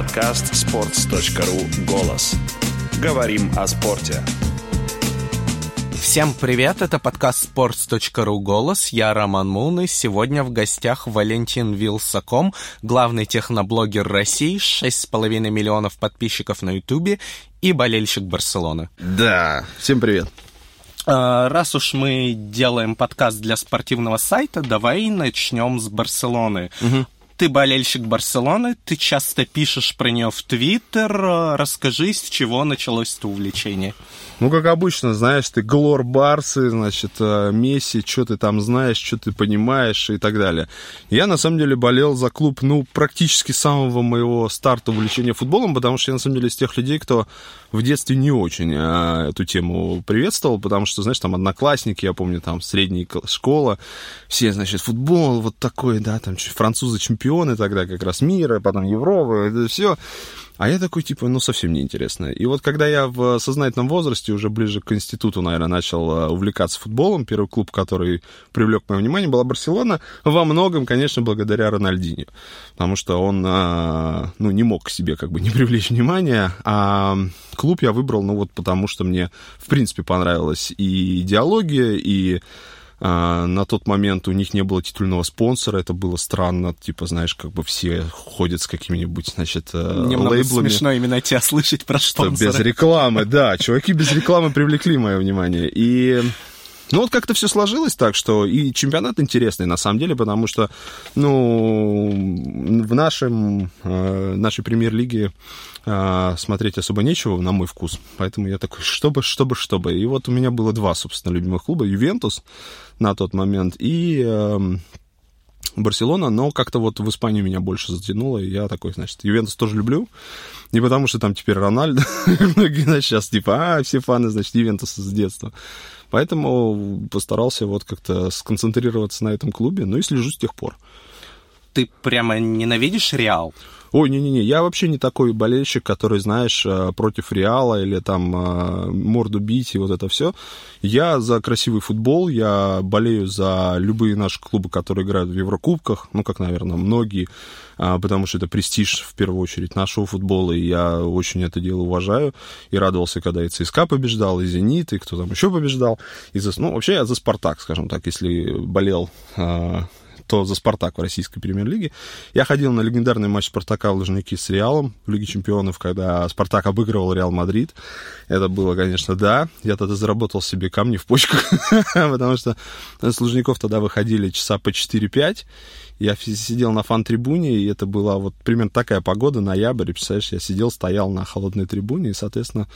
Подкаст sports.ru «Голос». Говорим о спорте. Всем привет, это подкаст sports.ru «Голос», я Роман Мун, и сегодня в гостях Валентин Вилсаком, главный техноблогер России, 6,5 миллионов подписчиков на Ютубе и болельщик Барселоны. Да, всем привет. А, раз уж мы делаем подкаст для спортивного сайта, давай начнем с Барселоны. Угу. Ты болельщик Барселоны, ты часто пишешь про нее в Твиттер. Расскажи, с чего началось это увлечение? Ну, как обычно, знаешь, ты глор Барсы, значит, э, Месси, что ты там знаешь, что ты понимаешь и так далее. Я, на самом деле, болел за клуб, ну, практически самого моего старта увлечения футболом, потому что я, на самом деле, из тех людей, кто в детстве не очень а, эту тему приветствовал, потому что, знаешь, там одноклассники, я помню, там средняя школа, все, значит, футбол вот такой, да, там французы чемпионы тогда как раз мира, потом Европы, это все. А я такой, типа, ну, совсем неинтересно. И вот когда я в сознательном возрасте, уже ближе к институту, наверное, начал э, увлекаться футболом, первый клуб, который привлек мое внимание, была Барселона, во многом, конечно, благодаря Рональдинho. Потому что он, э, ну, не мог к себе как бы не привлечь внимания, а клуб я выбрал, ну, вот потому что мне, в принципе, понравилась и идеология, и на тот момент у них не было титульного спонсора, это было странно, типа, знаешь, как бы все ходят с какими-нибудь, значит, э, Немного лейблами. смешно именно тебя слышать про спонсора. без рекламы, да, чуваки без рекламы привлекли мое внимание. И ну, вот как-то все сложилось так, что и чемпионат интересный, на самом деле, потому что, ну, в нашем, э, нашей премьер-лиге э, смотреть особо нечего, на мой вкус. Поэтому я такой, чтобы, чтобы, чтобы. И вот у меня было два, собственно, любимых клуба. Ювентус на тот момент и э, Барселона, но как-то вот в Испанию меня больше затянуло, и я такой, значит, Ювентус тоже люблю, не потому что там теперь Рональдо, многие, сейчас типа, а, все фаны, значит, Ювентуса с детства. Поэтому постарался вот как-то сконцентрироваться на этом клубе, ну и слежу с тех пор. Ты прямо ненавидишь Реал? Ой, не-не-не, я вообще не такой болельщик, который, знаешь, э, против Реала или там э, морду бить и вот это все. Я за красивый футбол, я болею за любые наши клубы, которые играют в Еврокубках, ну, как, наверное, многие, а, потому что это престиж, в первую очередь, нашего футбола, и я очень это дело уважаю, и радовался, когда и ЦСКА побеждал, и Зенит, и кто там еще побеждал. И за, ну, вообще я за Спартак, скажем так, если болел а, то за «Спартак» в российской премьер-лиге. Я ходил на легендарный матч «Спартака» в Лужники с Реалом в Лиге чемпионов, когда «Спартак» обыгрывал «Реал Мадрид». Это было, конечно, да. Я тогда заработал себе камни в почках, потому что с Лужников тогда выходили часа по 4-5, я сидел на фан-трибуне, и это была вот примерно такая погода, ноябрь, представляешь, я сидел, стоял на холодной трибуне, и, соответственно,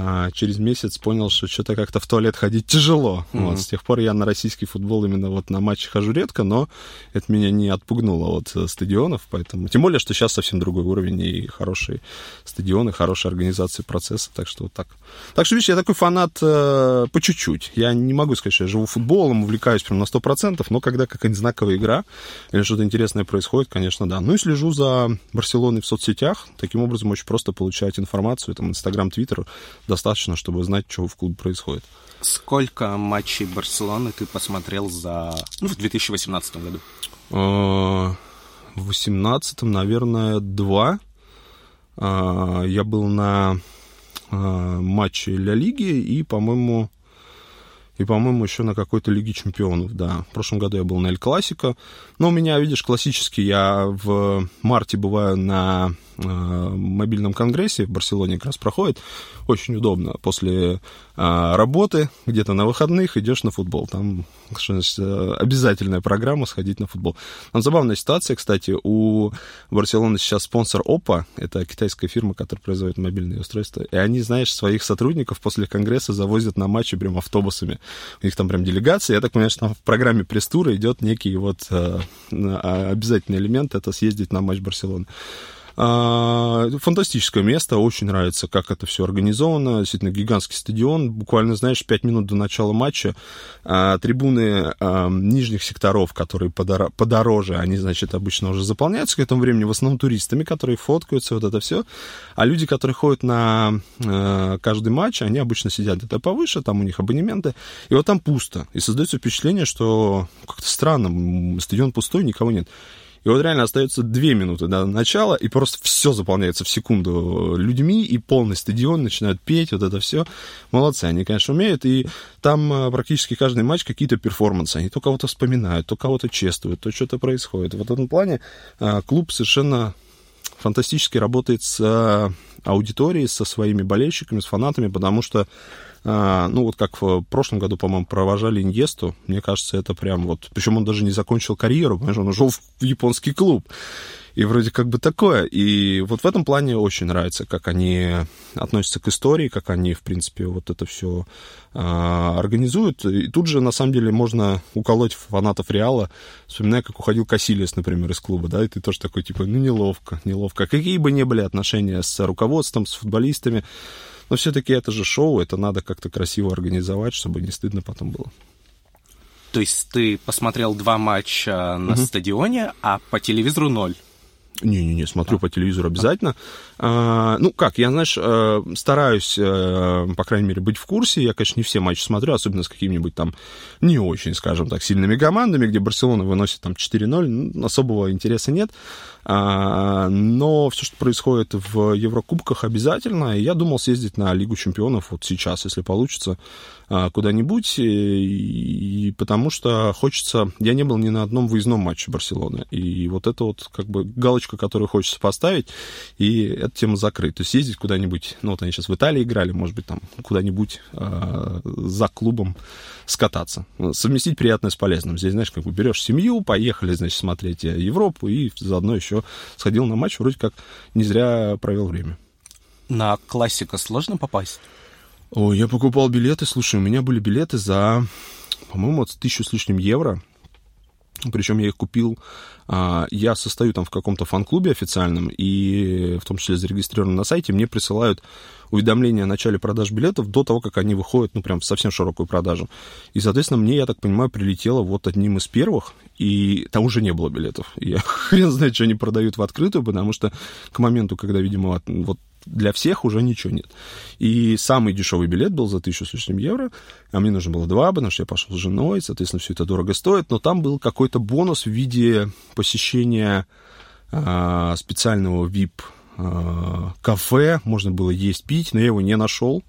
а через месяц понял, что что-то как-то в туалет ходить тяжело. Mm-hmm. Вот, с тех пор я на российский футбол именно вот на матчи хожу редко, но это меня не отпугнуло от э, стадионов, поэтому... Тем более, что сейчас совсем другой уровень и хорошие стадионы, хорошая организация процесса, так что вот так. Так что, видишь, я такой фанат э, по чуть-чуть. Я не могу сказать, что я живу футболом, увлекаюсь прям на 100%, но когда какая-нибудь знаковая игра или что-то интересное происходит, конечно, да. Ну и слежу за Барселоной в соцсетях. Таким образом, очень просто получать информацию, там, Инстаграм, Твиттер, достаточно, чтобы знать, что в клубе происходит. Сколько матчей Барселоны ты посмотрел за... Ну, в 2018 году? А, в 2018, наверное, два. А, я был на а, матче Ля Лиги и, по-моему, и, по-моему, еще на какой-то Лиге Чемпионов, да. В прошлом году я был на Эль Классико. Но у меня, видишь, классический, я в марте бываю на э, мобильном конгрессе в Барселоне как раз проходит. Очень удобно. После э, работы, где-то на выходных идешь на футбол. Там значит, обязательная программа сходить на футбол. Там забавная ситуация, кстати. У Барселоны сейчас спонсор Oppo. Это китайская фирма, которая производит мобильные устройства. И они, знаешь, своих сотрудников после конгресса завозят на матчи прям автобусами. У них там прям делегация. Я так понимаю, что там в программе пресс-тура идет некий вот э, обязательный элемент. Это съездить на матч Барселоны. А, фантастическое место, очень нравится, как это все организовано. Действительно, гигантский стадион. Буквально, знаешь, 5 минут до начала матча а, трибуны а, нижних секторов, которые подороже, они, значит, обычно уже заполняются к этому времени, в основном туристами, которые фоткаются, вот это все. А люди, которые ходят на каждый матч, они обычно сидят где-то повыше, там у них абонементы, и вот там пусто. И создается впечатление, что как-то странно, стадион пустой, никого нет. И вот реально остается две минуты до начала, и просто все заполняется в секунду людьми, и полный стадион начинают петь, вот это все. Молодцы, они, конечно, умеют, и там э, практически каждый матч какие-то перформансы. Они то кого-то вспоминают, то кого-то чествуют, то что-то происходит. В этом плане э, клуб совершенно фантастически работает с э, аудиторией, со своими болельщиками, с фанатами, потому что ну, вот как в прошлом году, по-моему, провожали Иньесту, мне кажется, это прям вот... Причем он даже не закончил карьеру, понимаешь, он ушел в японский клуб. И вроде как бы такое. И вот в этом плане очень нравится, как они относятся к истории, как они, в принципе, вот это все а, организуют. И тут же, на самом деле, можно уколоть фанатов Реала, вспоминая, как уходил Кассилиас, например, из клуба, да, и ты тоже такой, типа, ну, неловко, неловко. Какие бы ни были отношения с руководством, с футболистами, но все-таки это же шоу, это надо как-то красиво организовать, чтобы не стыдно потом было. То есть ты посмотрел два матча на угу. стадионе, а по телевизору ноль? Не-не-не, смотрю а. по телевизору обязательно. А, ну, как, я, знаешь, э, стараюсь, э, по крайней мере, быть в курсе. Я, конечно, не все матчи смотрю, особенно с какими-нибудь там не очень, скажем так, сильными командами, где Барселона выносит там 4-0, особого интереса нет. А, но все, что происходит в Еврокубках, обязательно. Я думал съездить на Лигу чемпионов вот сейчас, если получится, а, куда-нибудь. И, потому что хочется... Я не был ни на одном выездном матче Барселоны. И вот это вот как бы галочка, которую хочется поставить, и эта тема закрыта. То есть ездить куда-нибудь... Ну, вот они сейчас в Италии играли, может быть, там куда-нибудь э, за клубом скататься. Совместить приятное с полезным. Здесь, знаешь, как бы берешь семью, поехали, значит, смотреть Европу, и заодно еще сходил на матч, вроде как не зря провел время. На классика сложно попасть? О, я покупал билеты, слушай, у меня были билеты за, по-моему, от тысячу с лишним евро. Причем я их купил, а, я состою там в каком-то фан-клубе официальном, и в том числе зарегистрирован на сайте, мне присылают уведомления о начале продаж билетов до того, как они выходят, ну, прям в совсем широкую продажу. И, соответственно, мне, я так понимаю, прилетело вот одним из первых, и там уже не было билетов. Я хрен знает, что они продают в открытую, потому что к моменту, когда, видимо, вот для всех уже ничего нет. И самый дешевый билет был за тысячу с лишним евро, а мне нужно было два, потому что я пошел с женой, соответственно, все это дорого стоит, но там был какой-то бонус в виде посещения а, специального VIP а, кафе, можно было есть, пить, но я его не нашел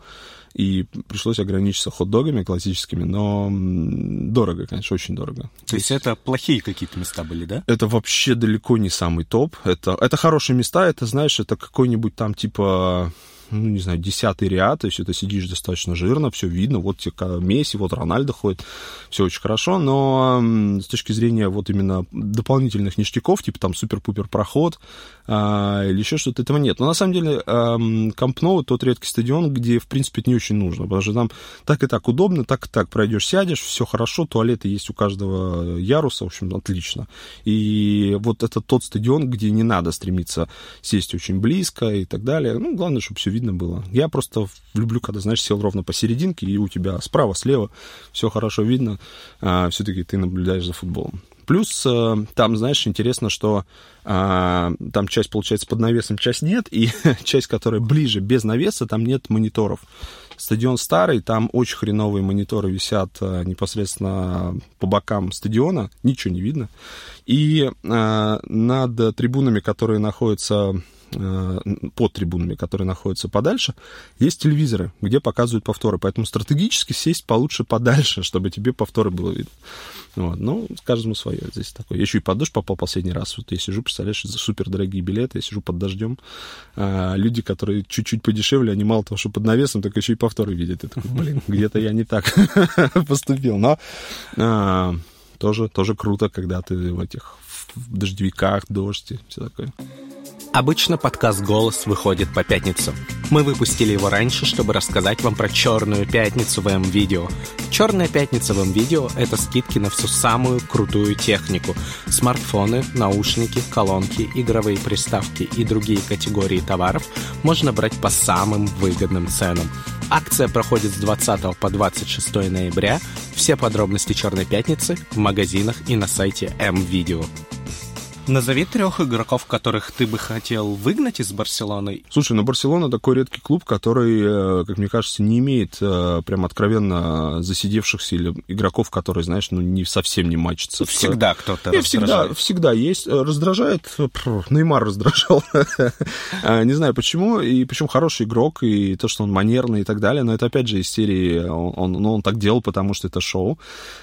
и пришлось ограничиться хот-догами классическими, но дорого, конечно, очень дорого. То есть это плохие какие-то места были, да? Это вообще далеко не самый топ. Это, это хорошие места, это, знаешь, это какой-нибудь там типа ну, не знаю, десятый ряд, то есть это сидишь достаточно жирно, все видно, вот тебе Месси, вот Рональдо ходит, все очень хорошо, но с точки зрения вот именно дополнительных ништяков, типа там супер-пупер проход а, или еще что-то, этого нет. Но на самом деле Камп Ноу тот редкий стадион, где, в принципе, это не очень нужно, потому что там так и так удобно, так и так пройдешь, сядешь, все хорошо, туалеты есть у каждого яруса, в общем, отлично. И вот это тот стадион, где не надо стремиться сесть очень близко и так далее. Ну, главное, чтобы все видно было. Я просто люблю, когда, знаешь, сел ровно посерединке, и у тебя справа, слева все хорошо видно, а, все-таки ты наблюдаешь за футболом. Плюс э, там, знаешь, интересно, что а, там часть, получается, под навесом, часть нет, и часть, которая ближе, без навеса, там нет мониторов. Стадион старый, там очень хреновые мониторы висят а, непосредственно по бокам стадиона, ничего не видно. И а, над трибунами, которые находятся под трибунами, которые находятся подальше, есть телевизоры, где показывают повторы. Поэтому стратегически сесть получше подальше, чтобы тебе повторы было видно. Вот. Ну, каждому свое здесь такое. Я еще и под дождь попал последний раз. Вот я сижу, представляешь, за супер дорогие билеты, я сижу под дождем. А люди, которые чуть-чуть подешевле, они мало того, что под навесом, так еще и повторы видят. Я такой, блин, где-то я не так поступил. Но а, тоже, тоже круто, когда ты в этих в дождевиках, дождь и все такое. Обычно подкаст «Голос» выходит по пятницам. Мы выпустили его раньше, чтобы рассказать вам про «Черную пятницу» в М-видео. «Черная пятница» в М-видео — это скидки на всю самую крутую технику. Смартфоны, наушники, колонки, игровые приставки и другие категории товаров можно брать по самым выгодным ценам. Акция проходит с 20 по 26 ноября. Все подробности «Черной пятницы» в магазинах и на сайте М-видео. Назови трех игроков, которых ты бы хотел выгнать из Барселоны. Слушай, ну Барселона такой редкий клуб, который, э, как мне кажется, не имеет э, прям откровенно засидевшихся или игроков, которые, знаешь, ну не совсем не матчатся. Всегда кто-то раздражает. Всегда, всегда есть. Раздражает. Неймар раздражал. Не знаю почему. И причем хороший игрок, и то, что он манерный и так далее. Но это опять же из серии он, ну, он так делал, потому что это шоу.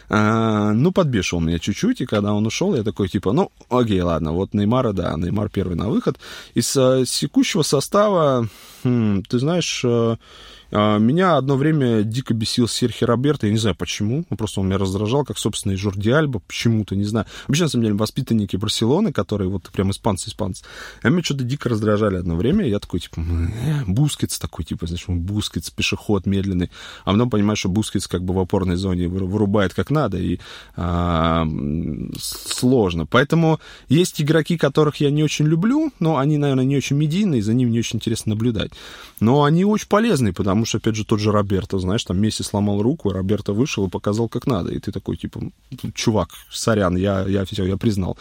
Ну, подбешивал меня чуть-чуть, и когда он ушел, я такой, типа, ну, окей, ладно, вот Неймара, да, Неймар первый на выход. Из текущего состава, хм, ты знаешь, э, а, меня одно время дико бесил Серхи Роберто, я не знаю почему, ну, просто он меня раздражал, как, собственно, и Жорди Альба, почему-то, не знаю. Вообще, на самом деле, воспитанники Барселоны, которые вот прям испанцы-испанцы, они меня что-то дико раздражали одно время, я такой, типа, э, Бускетс такой, типа, знаешь, Бускетс, пешеход медленный, а потом понимаешь, что Бускетс как бы в опорной зоне вырубает как надо, и а, сложно. Поэтому есть игроки, которых я не очень люблю, но они, наверное, не очень медийные, за ними не очень интересно наблюдать. Но они очень полезны, потому что, опять же, тот же Роберто, знаешь, там Месси сломал руку, Роберто вышел и показал, как надо. И ты такой, типа, чувак, сорян, я, я все, я признал.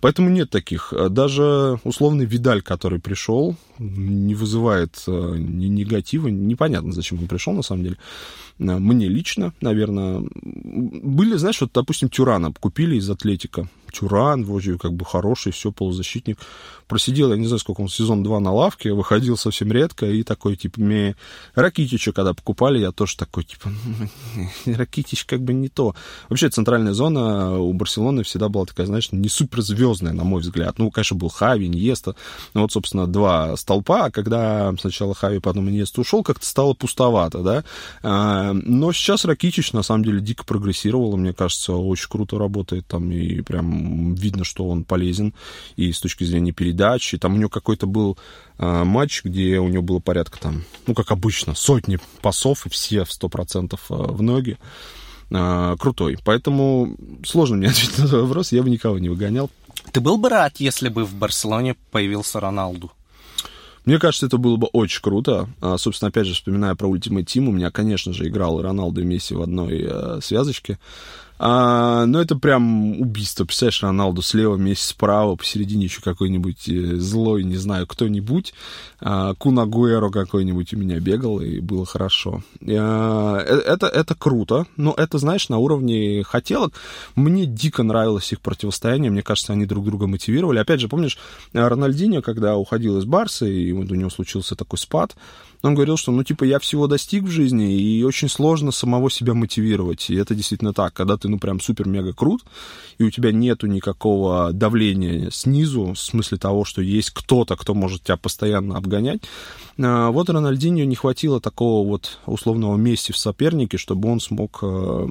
Поэтому нет таких. Даже условный Видаль, который пришел, не вызывает э, ни негатива. Непонятно, зачем он пришел, на самом деле. Э, мне лично, наверное, были, знаешь, вот, допустим, Тюрана купили из Атлетика. Тюран, вроде как бы хороший, все, полузащитник. Просидел, я не знаю, сколько он, сезон 2 на лавке, выходил совсем редко, и такой, типа, мне Ракитича, когда покупали, я тоже такой, типа, Ракитич как бы не то. Вообще, центральная зона у Барселоны всегда была такая, знаешь, не суперзвездная, на мой взгляд. Ну, конечно, был Хави, Иньеста, ну, вот, собственно, два столпа, а когда сначала Хави, потом Иньеста ушел, как-то стало пустовато, да. А, но сейчас Ракитич, на самом деле, дико прогрессировал, мне кажется, очень круто работает там, и прям видно, что он полезен и с точки зрения передачи. Там у него какой-то был э, матч, где у него было порядка там, ну, как обычно, сотни пасов, и все в 100% а, в ноги. Э, крутой. Поэтому сложно мне ответить на этот вопрос, я бы никого не выгонял. Ты был бы рад, если бы в Барселоне появился Роналду? Мне кажется, это было бы очень круто. А, собственно, опять же, вспоминая про Ultimate Team, у меня, конечно же, играл Роналду и Месси в одной э, связочке. А, ну, это прям убийство. Представляешь, Роналду слева, Месси справа, посередине еще какой-нибудь э, злой, не знаю, кто-нибудь. А, Кунагуэро какой-нибудь у меня бегал, и было хорошо. А, э, это, это круто, но это, знаешь, на уровне хотелок. Мне дико нравилось их противостояние. Мне кажется, они друг друга мотивировали. Опять же, помнишь, Рональдинho, когда уходил из Барса, и вот у него случился такой спад, он говорил, что, ну, типа, я всего достиг в жизни, и очень сложно самого себя мотивировать. И это действительно так. Когда ты, ну, прям супер-мега крут, и у тебя нету никакого давления снизу, в смысле того, что есть кто-то, кто может тебя постоянно обгонять. А, вот Рональдинho не хватило такого вот условного Месси в сопернике, чтобы он смог э,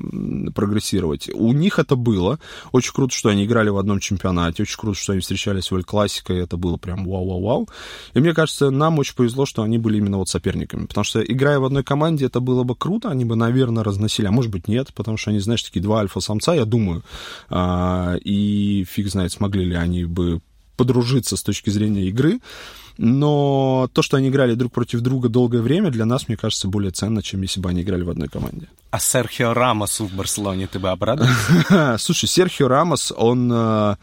прогрессировать. У них это было. Очень круто, что они играли в одном чемпионате. Очень круто, что они встречались в Эль-Классико, и это было прям вау-вау-вау. И мне кажется, нам очень повезло, что они были именно вот соперниками. Потому что, играя в одной команде, это было бы круто, они бы, наверное, разносили, а может быть, нет, потому что они, знаешь, такие два альфа-самца, я думаю, а, и фиг знает, смогли ли они бы подружиться с точки зрения игры. Но то, что они играли друг против друга долгое время, для нас, мне кажется, более ценно, чем если бы они играли в одной команде. А Серхио Рамосу в Барселоне ты бы обрадовался? Слушай, Серхио Рамос, он э,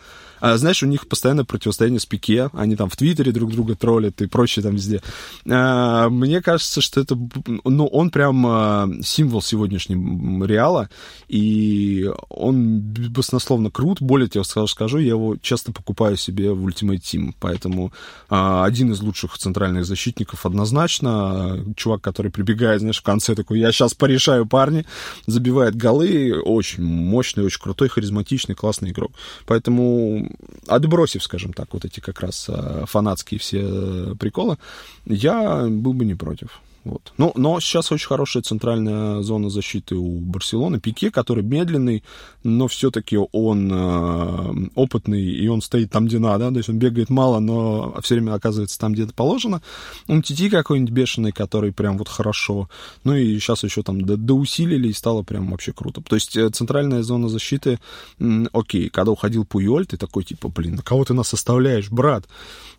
а, знаешь, у них постоянно противостояние с Пике, они там в Твиттере друг друга троллят и прочее там везде. А, мне кажется, что это, ну, он прям а, символ сегодняшнего Реала, и он баснословно крут. Более того, скажу, я его часто покупаю себе в Ultimate Team, поэтому а, один из лучших центральных защитников однозначно. Чувак, который прибегает, знаешь, в конце такой, я сейчас порешаю парни, забивает голы, очень мощный, очень крутой, харизматичный, классный игрок. Поэтому отбросив, скажем так, вот эти как раз э, фанатские все э, приколы, я был бы не против. Вот. Но, но сейчас очень хорошая центральная зона защиты у Барселоны. Пике, который медленный, но все-таки он э, опытный, и он стоит там, где надо. То есть он бегает мало, но все время оказывается там, где это положено. Он Тити какой-нибудь бешеный, который прям вот хорошо. Ну и сейчас еще там доусилили, и стало прям вообще круто. То есть э, центральная зона защиты, м, окей, когда уходил Пуйоль, ты такой типа, блин, на кого ты нас оставляешь, брат?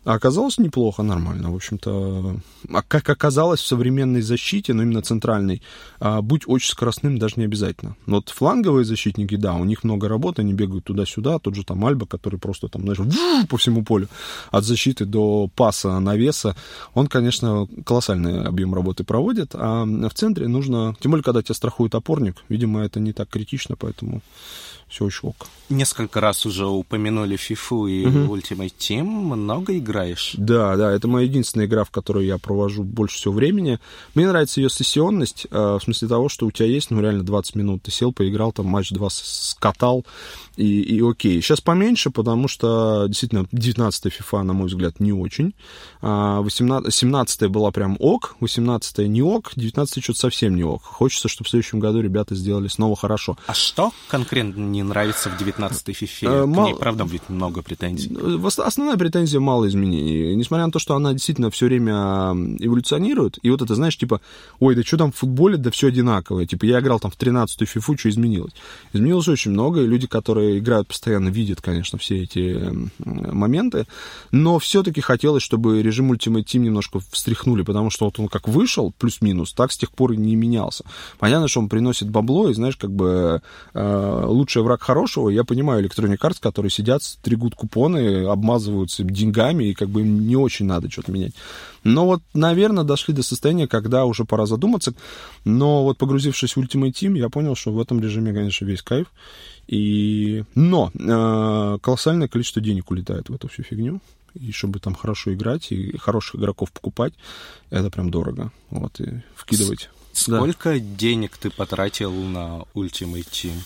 А оказалось неплохо, нормально. В общем-то, а как оказалось в современном современной защите, но именно центральной, а, быть очень скоростным даже не обязательно. Но вот фланговые защитники, да, у них много работы, они бегают туда-сюда, тот же там Альба, который просто там, знаешь, по всему полю, от защиты до паса, навеса, он, конечно, колоссальный объем работы проводит, а в центре нужно, тем более, когда тебя страхует опорник, видимо, это не так критично, поэтому все очень ок. Несколько раз уже упомянули FIFA и угу. Ultimate Team. Много играешь? Да, да, это моя единственная игра, в которой я провожу больше всего времени. Мне нравится ее сессионность, э, в смысле того, что у тебя есть, ну, реально 20 минут. Ты сел, поиграл, там матч два скатал, и, и окей. Сейчас поменьше, потому что, действительно, 19 FIFA, на мой взгляд, не очень. 18, а, 17 была прям ок, 18 не ок, 19 что-то совсем не ок. Хочется, чтобы в следующем году ребята сделали снова хорошо. А что конкретно не нравится в 19-й FIFA? А, мал... К ней, правда, будет много претензий. Основная претензия — мало изменений. Несмотря на то, что она действительно все время эволюционирует, и вот это, знаешь, типа, ой, да что там в футболе, да все одинаковое. Типа, я играл там в 13-ю FIFA, что изменилось? Изменилось очень много, и люди, которые играют постоянно, видят, конечно, все эти моменты, но все-таки хотелось, чтобы режим Ultimate Team немножко встряхнули, потому что вот он как вышел, плюс-минус, так с тех пор и не менялся. Понятно, что он приносит бабло, и, знаешь, как бы э, лучший враг хорошего. Я понимаю Electronic Arts, которые сидят, стригут купоны, обмазываются деньгами, и как бы им не очень надо что-то менять. Но вот, наверное, дошли до состояния, когда уже пора задуматься. Но вот погрузившись в Ultimate Team, я понял, что в этом режиме, конечно, весь кайф. И... Но э, колоссальное количество денег улетает в эту всю фигню и чтобы там хорошо играть и хороших игроков покупать, это прям дорого. Вот, и вкидывать. Сколько да. денег ты потратил на Ultimate Team?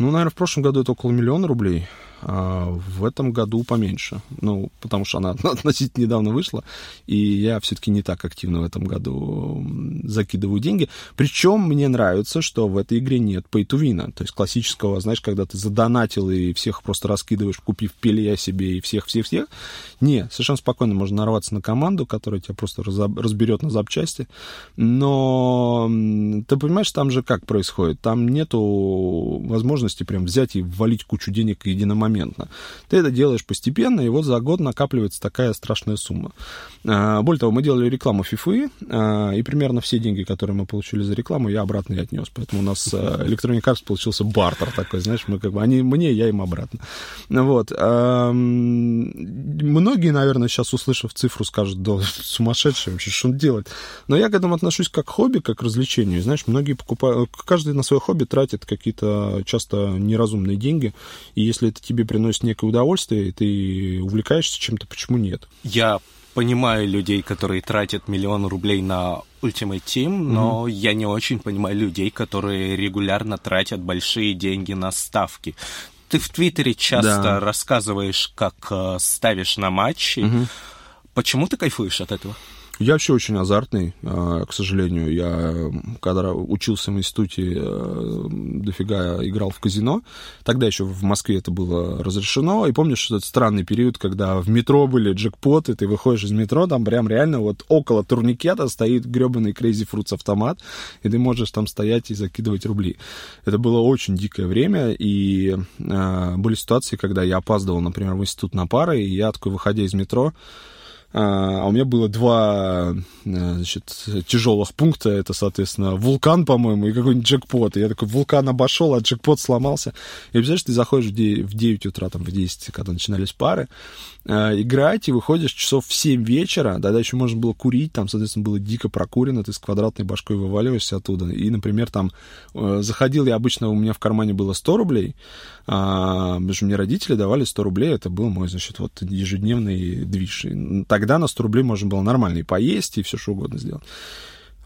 Ну, наверное, в прошлом году это около миллиона рублей. А в этом году поменьше. Ну, потому что она относительно недавно вышла, и я все-таки не так активно в этом году закидываю деньги. Причем мне нравится, что в этой игре нет win, то есть классического, знаешь, когда ты задонатил и всех просто раскидываешь, купив пелья себе и всех-всех-всех. Не, совершенно спокойно можно нарваться на команду, которая тебя просто разберет на запчасти. Но ты понимаешь, там же как происходит? Там нету возможности прям взять и ввалить кучу денег единомоментно моментно. Ты это делаешь постепенно, и вот за год накапливается такая страшная сумма. А, более того, мы делали рекламу FIFA, а, и примерно все деньги, которые мы получили за рекламу, я обратно и отнес. Поэтому у нас а, Electronic Arts получился бартер такой, знаешь, мы как бы, они мне, я им обратно. Вот. Многие, наверное, сейчас, услышав цифру, скажут, да, сумасшедший вообще, что он делает? Но я к этому отношусь как хобби, как к развлечению. Знаешь, многие покупают, каждый на свое хобби тратит какие-то часто неразумные деньги, и если это тебе тебе приносит некое удовольствие, и ты увлекаешься чем-то, почему нет? Я понимаю людей, которые тратят миллион рублей на Ultimate Team, но mm-hmm. я не очень понимаю людей, которые регулярно тратят большие деньги на ставки. Ты в Твиттере часто да. рассказываешь, как э, ставишь на матчи. Mm-hmm. Почему ты кайфуешь от этого? Я вообще очень азартный, а, к сожалению. Я, когда учился в институте, э, дофига играл в казино. Тогда еще в Москве это было разрешено. И помнишь этот странный период, когда в метро были джекпоты, ты выходишь из метро, там прям реально вот около турникета стоит гребаный Crazy Fruits автомат, и ты можешь там стоять и закидывать рубли. Это было очень дикое время, и э, были ситуации, когда я опаздывал, например, в институт на пары, и я такой, выходя из метро, а, а у меня было два э, значит, тяжелых пункта. Это, соответственно, вулкан, по-моему, и какой-нибудь джекпот. И я такой, вулкан обошел, а джекпот сломался. И представляешь, ты заходишь в 9, в 9 утра, там, в 10, когда начинались пары, э, играть, и выходишь часов в 7 вечера, тогда еще можно было курить, там, соответственно, было дико прокурено, ты с квадратной башкой вываливаешься оттуда. И, например, там, э, заходил я обычно, у меня в кармане было 100 рублей, а, потому что мне родители давали 100 рублей, это был мой, значит, вот ежедневный движ. Тогда на 100 рублей можно было нормально и поесть, и все что угодно сделать.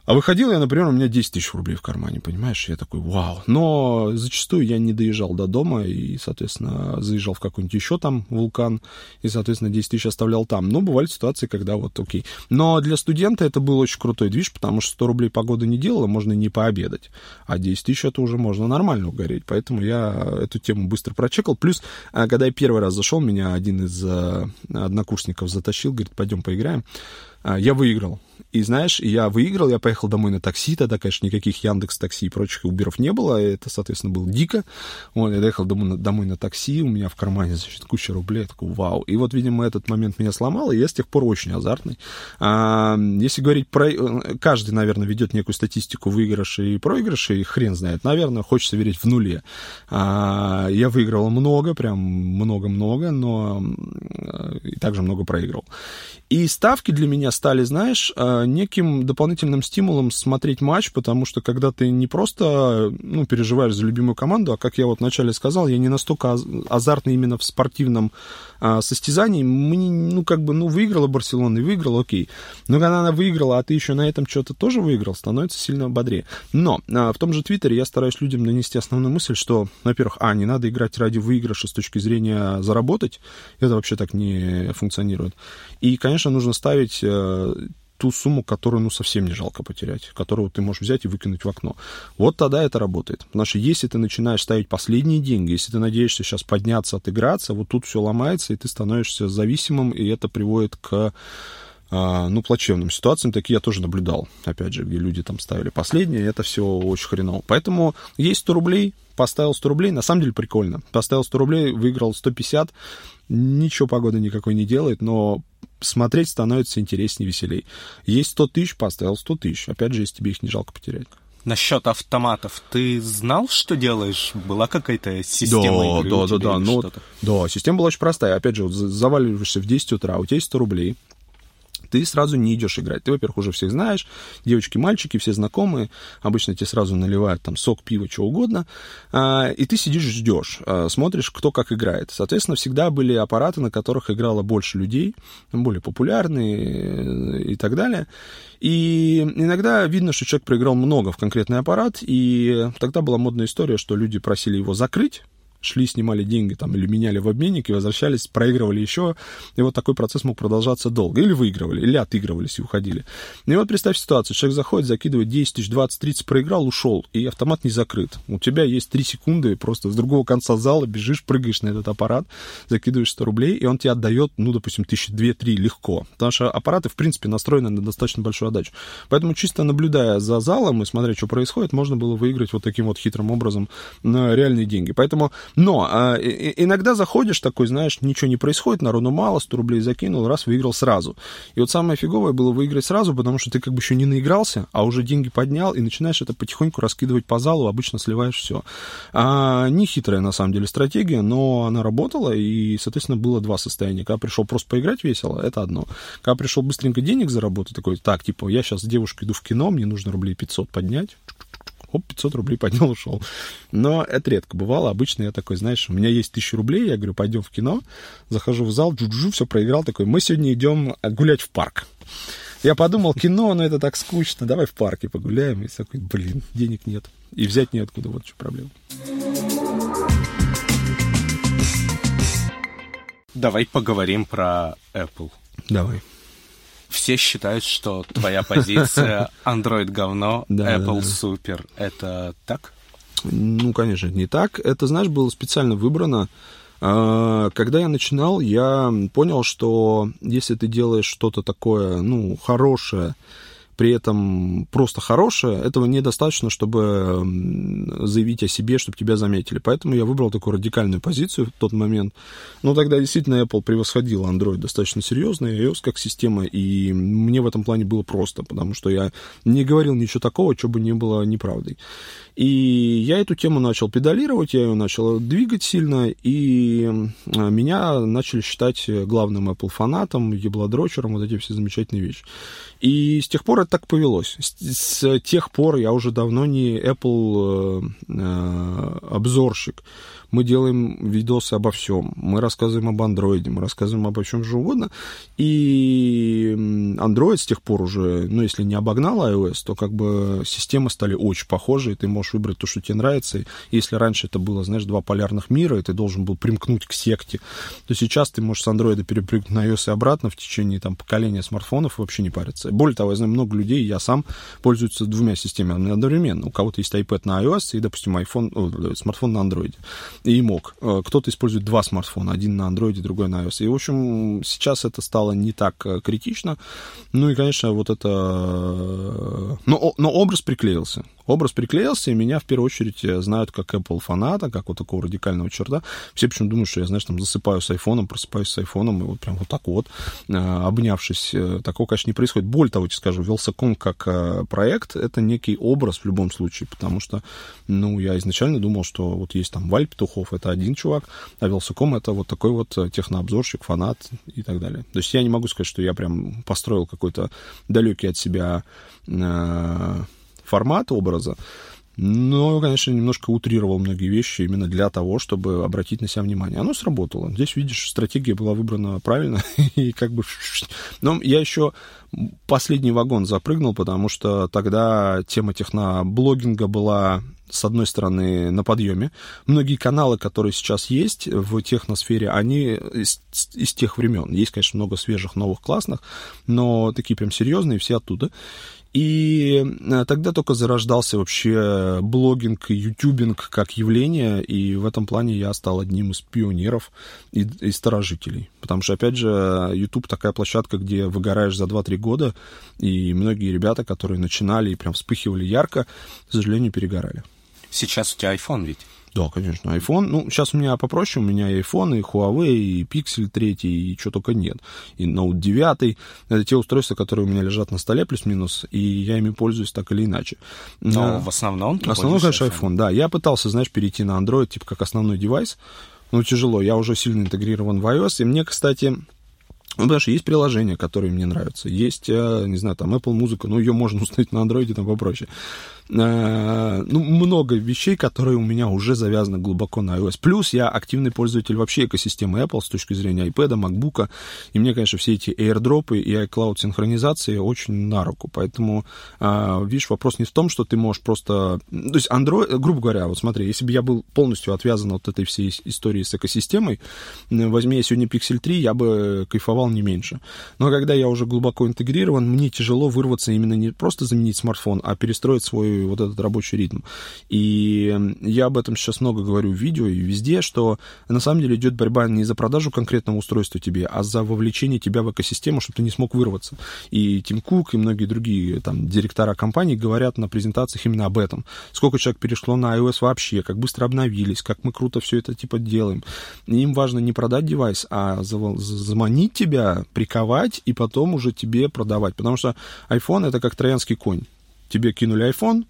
А выходил я, например, у меня 10 тысяч рублей в кармане, понимаешь? Я такой, вау. Но зачастую я не доезжал до дома и, соответственно, заезжал в какой-нибудь еще там вулкан и, соответственно, 10 тысяч оставлял там. Но бывали ситуации, когда вот окей. Но для студента это был очень крутой движ, потому что 100 рублей погода не делала, можно не пообедать. А 10 тысяч это уже можно нормально угореть. Поэтому я эту тему быстро прочекал. Плюс, а, когда я первый раз зашел, меня один из а, однокурсников затащил, говорит, пойдем поиграем. А, я выиграл. И знаешь, я выиграл, я поехал домой на такси, тогда, конечно, никаких Яндекс Такси и прочих уберов не было, это, соответственно, было дико. Вот, я доехал домой, домой на такси, у меня в кармане, значит, куча рублей, я такой, вау. И вот, видимо, этот момент меня сломал, и я с тех пор очень азартный. А, если говорить про... Каждый, наверное, ведет некую статистику выигрышей и проигрышей, хрен знает, наверное, хочется верить в нуле. А, я выиграл много, прям много-много, но и также много проиграл. И ставки для меня стали, знаешь, а, неким дополнительным стимулом смотреть матч, потому что когда ты не просто ну, переживаешь за любимую команду, а как я вот вначале сказал, я не настолько азартный именно в спортивном а, состязании, мне, ну, как бы, ну, выиграла Барселона и выиграла, окей. Но когда она выиграла, а ты еще на этом что-то тоже выиграл, становится сильно бодрее. Но а, в том же Твиттере я стараюсь людям донести основную мысль, что, во-первых, а, не надо играть ради выигрыша с точки зрения заработать, это вообще так не функционирует. И, конечно, нужно ставить э, ту сумму, которую, ну, совсем не жалко потерять, которую ты можешь взять и выкинуть в окно. Вот тогда это работает. Потому что если ты начинаешь ставить последние деньги, если ты надеешься сейчас подняться, отыграться, вот тут все ломается, и ты становишься зависимым, и это приводит к а, ну, плачевным ситуациям. Такие я тоже наблюдал, опять же, где люди там ставили последние, это все очень хреново. Поэтому есть 100 рублей, поставил 100 рублей, на самом деле прикольно. Поставил 100 рублей, выиграл 150, ничего погода никакой не делает, но смотреть становится интереснее, веселей. Есть 100 тысяч, поставил 100 тысяч. Опять же, если тебе их не жалко потерять. Насчет автоматов, ты знал, что делаешь? Была какая-то система да, игры да, да, да, ну, да, система была очень простая. Опять же, вот заваливаешься в 10 утра, у тебя есть 100 рублей, ты сразу не идешь играть. Ты, во-первых, уже всех знаешь, девочки, мальчики, все знакомые, обычно тебе сразу наливают там сок, пиво, что угодно, а, и ты сидишь, ждешь, а, смотришь, кто как играет. Соответственно, всегда были аппараты, на которых играло больше людей, более популярные э, и так далее. И иногда видно, что человек проиграл много в конкретный аппарат, и тогда была модная история, что люди просили его закрыть, шли, снимали деньги там или меняли в обменнике, возвращались, проигрывали еще, и вот такой процесс мог продолжаться долго. Или выигрывали, или отыгрывались и уходили. Ну и вот представь ситуацию, человек заходит, закидывает 10 тысяч, 20, 30, проиграл, ушел, и автомат не закрыт. У тебя есть 3 секунды, просто с другого конца зала бежишь, прыгаешь на этот аппарат, закидываешь 100 рублей, и он тебе отдает, ну, допустим, тысячи две-три легко. Потому что аппараты, в принципе, настроены на достаточно большую отдачу. Поэтому чисто наблюдая за залом и смотря, что происходит, можно было выиграть вот таким вот хитрым образом реальные деньги. Поэтому но а, иногда заходишь такой, знаешь, ничего не происходит, народу мало, 100 рублей закинул, раз, выиграл сразу. И вот самое фиговое было выиграть сразу, потому что ты как бы еще не наигрался, а уже деньги поднял, и начинаешь это потихоньку раскидывать по залу, обычно сливаешь все. А, не хитрая, на самом деле, стратегия, но она работала, и, соответственно, было два состояния. Когда пришел просто поиграть весело, это одно. Когда пришел быстренько денег заработать, такой, так, типа, я сейчас с девушкой иду в кино, мне нужно рублей 500 поднять, оп, 500 рублей поднял, ушел. Но это редко бывало. Обычно я такой, знаешь, у меня есть 1000 рублей, я говорю, пойдем в кино. Захожу в зал, джу-джу, все проиграл. Такой, мы сегодня идем гулять в парк. Я подумал, кино, но это так скучно, давай в парке погуляем. И такой, блин, денег нет. И взять неоткуда, вот что проблема. Давай поговорим про Apple. Давай все считают, что твоя позиция Android говно, Apple супер. Это так? Ну, конечно, не так. Это, знаешь, было специально выбрано. А, когда я начинал, я понял, что если ты делаешь что-то такое, ну, хорошее, при этом просто хорошее, этого недостаточно, чтобы заявить о себе, чтобы тебя заметили. Поэтому я выбрал такую радикальную позицию в тот момент. Но тогда действительно Apple превосходил Android достаточно серьезно, iOS как система, и мне в этом плане было просто, потому что я не говорил ничего такого, что бы не было неправдой. И я эту тему начал педалировать, я ее начал двигать сильно, и меня начали считать главным Apple фанатом, еблодрочером, вот эти все замечательные вещи. И с тех пор это так повелось. С, с тех пор я уже давно не Apple э, э, обзорщик мы делаем видосы обо всем, мы рассказываем об андроиде, мы рассказываем обо чем же угодно, и Android с тех пор уже, ну, если не обогнал iOS, то как бы системы стали очень похожи, и ты можешь выбрать то, что тебе нравится. И если раньше это было, знаешь, два полярных мира, и ты должен был примкнуть к секте, то сейчас ты можешь с Android перепрыгнуть на iOS и обратно в течение там поколения смартфонов вообще не париться. Более того, я знаю много людей, я сам пользуются двумя системами одновременно. У кого-то есть iPad на iOS и, допустим, iPhone, о, смартфон на Android. И мог. Э, кто-то использует два смартфона, один на Android, другой на iOS. И, в общем, сейчас это стало не так э, критично. Ну и, конечно, вот это... Э, но, но образ приклеился образ приклеился, и меня в первую очередь э, знают как Apple фаната, как вот такого радикального черта. Все почему думают, что я, знаешь, там засыпаю с айфоном, просыпаюсь с айфоном, и вот прям вот так вот, э, обнявшись. Э, такого, конечно, не происходит. Более того, тебе скажу, Велсаком как проект — это некий образ в любом случае, потому что, ну, я изначально думал, что вот есть там Валь Петухов, это один чувак, а Велсаком — это вот такой вот технообзорщик, фанат и так далее. То есть я не могу сказать, что я прям построил какой-то далекий от себя формат образа, но, конечно, немножко утрировал многие вещи именно для того, чтобы обратить на себя внимание. Оно сработало. Здесь, видишь, стратегия была выбрана правильно, и как бы... Но я еще последний вагон запрыгнул, потому что тогда тема техноблогинга была с одной стороны, на подъеме. Многие каналы, которые сейчас есть в техносфере, они из, из тех времен. Есть, конечно, много свежих, новых, классных, но такие прям серьезные, все оттуда. И э, тогда только зарождался вообще блогинг ютубинг как явление, и в этом плане я стал одним из пионеров и, и старожителей. Потому что, опять же, YouTube такая площадка, где выгораешь за 2-3 года, и многие ребята, которые начинали и прям вспыхивали ярко, к сожалению, перегорали. Сейчас у тебя iPhone ведь? Да, конечно, iPhone. Ну, сейчас у меня попроще, у меня и iPhone, и Huawei, и Pixel 3, и что только нет. И Note 9. Это те устройства, которые у меня лежат на столе, плюс-минус, и я ими пользуюсь так или иначе. Но а, в основном В основном, конечно, iPhone. iPhone, да. Я пытался, знаешь, перейти на Android, типа, как основной девайс, но тяжело. Я уже сильно интегрирован в iOS, и мне, кстати, ну, потому что есть приложения, которые мне нравятся. Есть, э, не знаю, там Apple музыка, ну, ее можно установить на андроиде, там попроще. Э, ну, много вещей, которые у меня уже завязаны глубоко на iOS. Плюс я активный пользователь вообще экосистемы Apple с точки зрения iPad, MacBook. И мне, конечно, все эти AirDrop и iCloud синхронизации очень на руку. Поэтому, э, видишь, вопрос не в том, что ты можешь просто... То есть Android, грубо говоря, вот смотри, если бы я был полностью отвязан от этой всей истории с экосистемой, возьми я сегодня Pixel 3, я бы кайфовал не меньше. Но когда я уже глубоко интегрирован, мне тяжело вырваться именно не просто заменить смартфон, а перестроить свой вот этот рабочий ритм. И я об этом сейчас много говорю в видео и везде, что на самом деле идет борьба не за продажу конкретного устройства тебе, а за вовлечение тебя в экосистему, чтобы ты не смог вырваться. И Тим Кук, и многие другие там директора компаний говорят на презентациях именно об этом. Сколько человек перешло на iOS вообще, как быстро обновились, как мы круто все это типа делаем. Им важно не продать девайс, а заманить тебя, приковать и потом уже тебе продавать. Потому что iPhone это как троянский конь тебе кинули iPhone,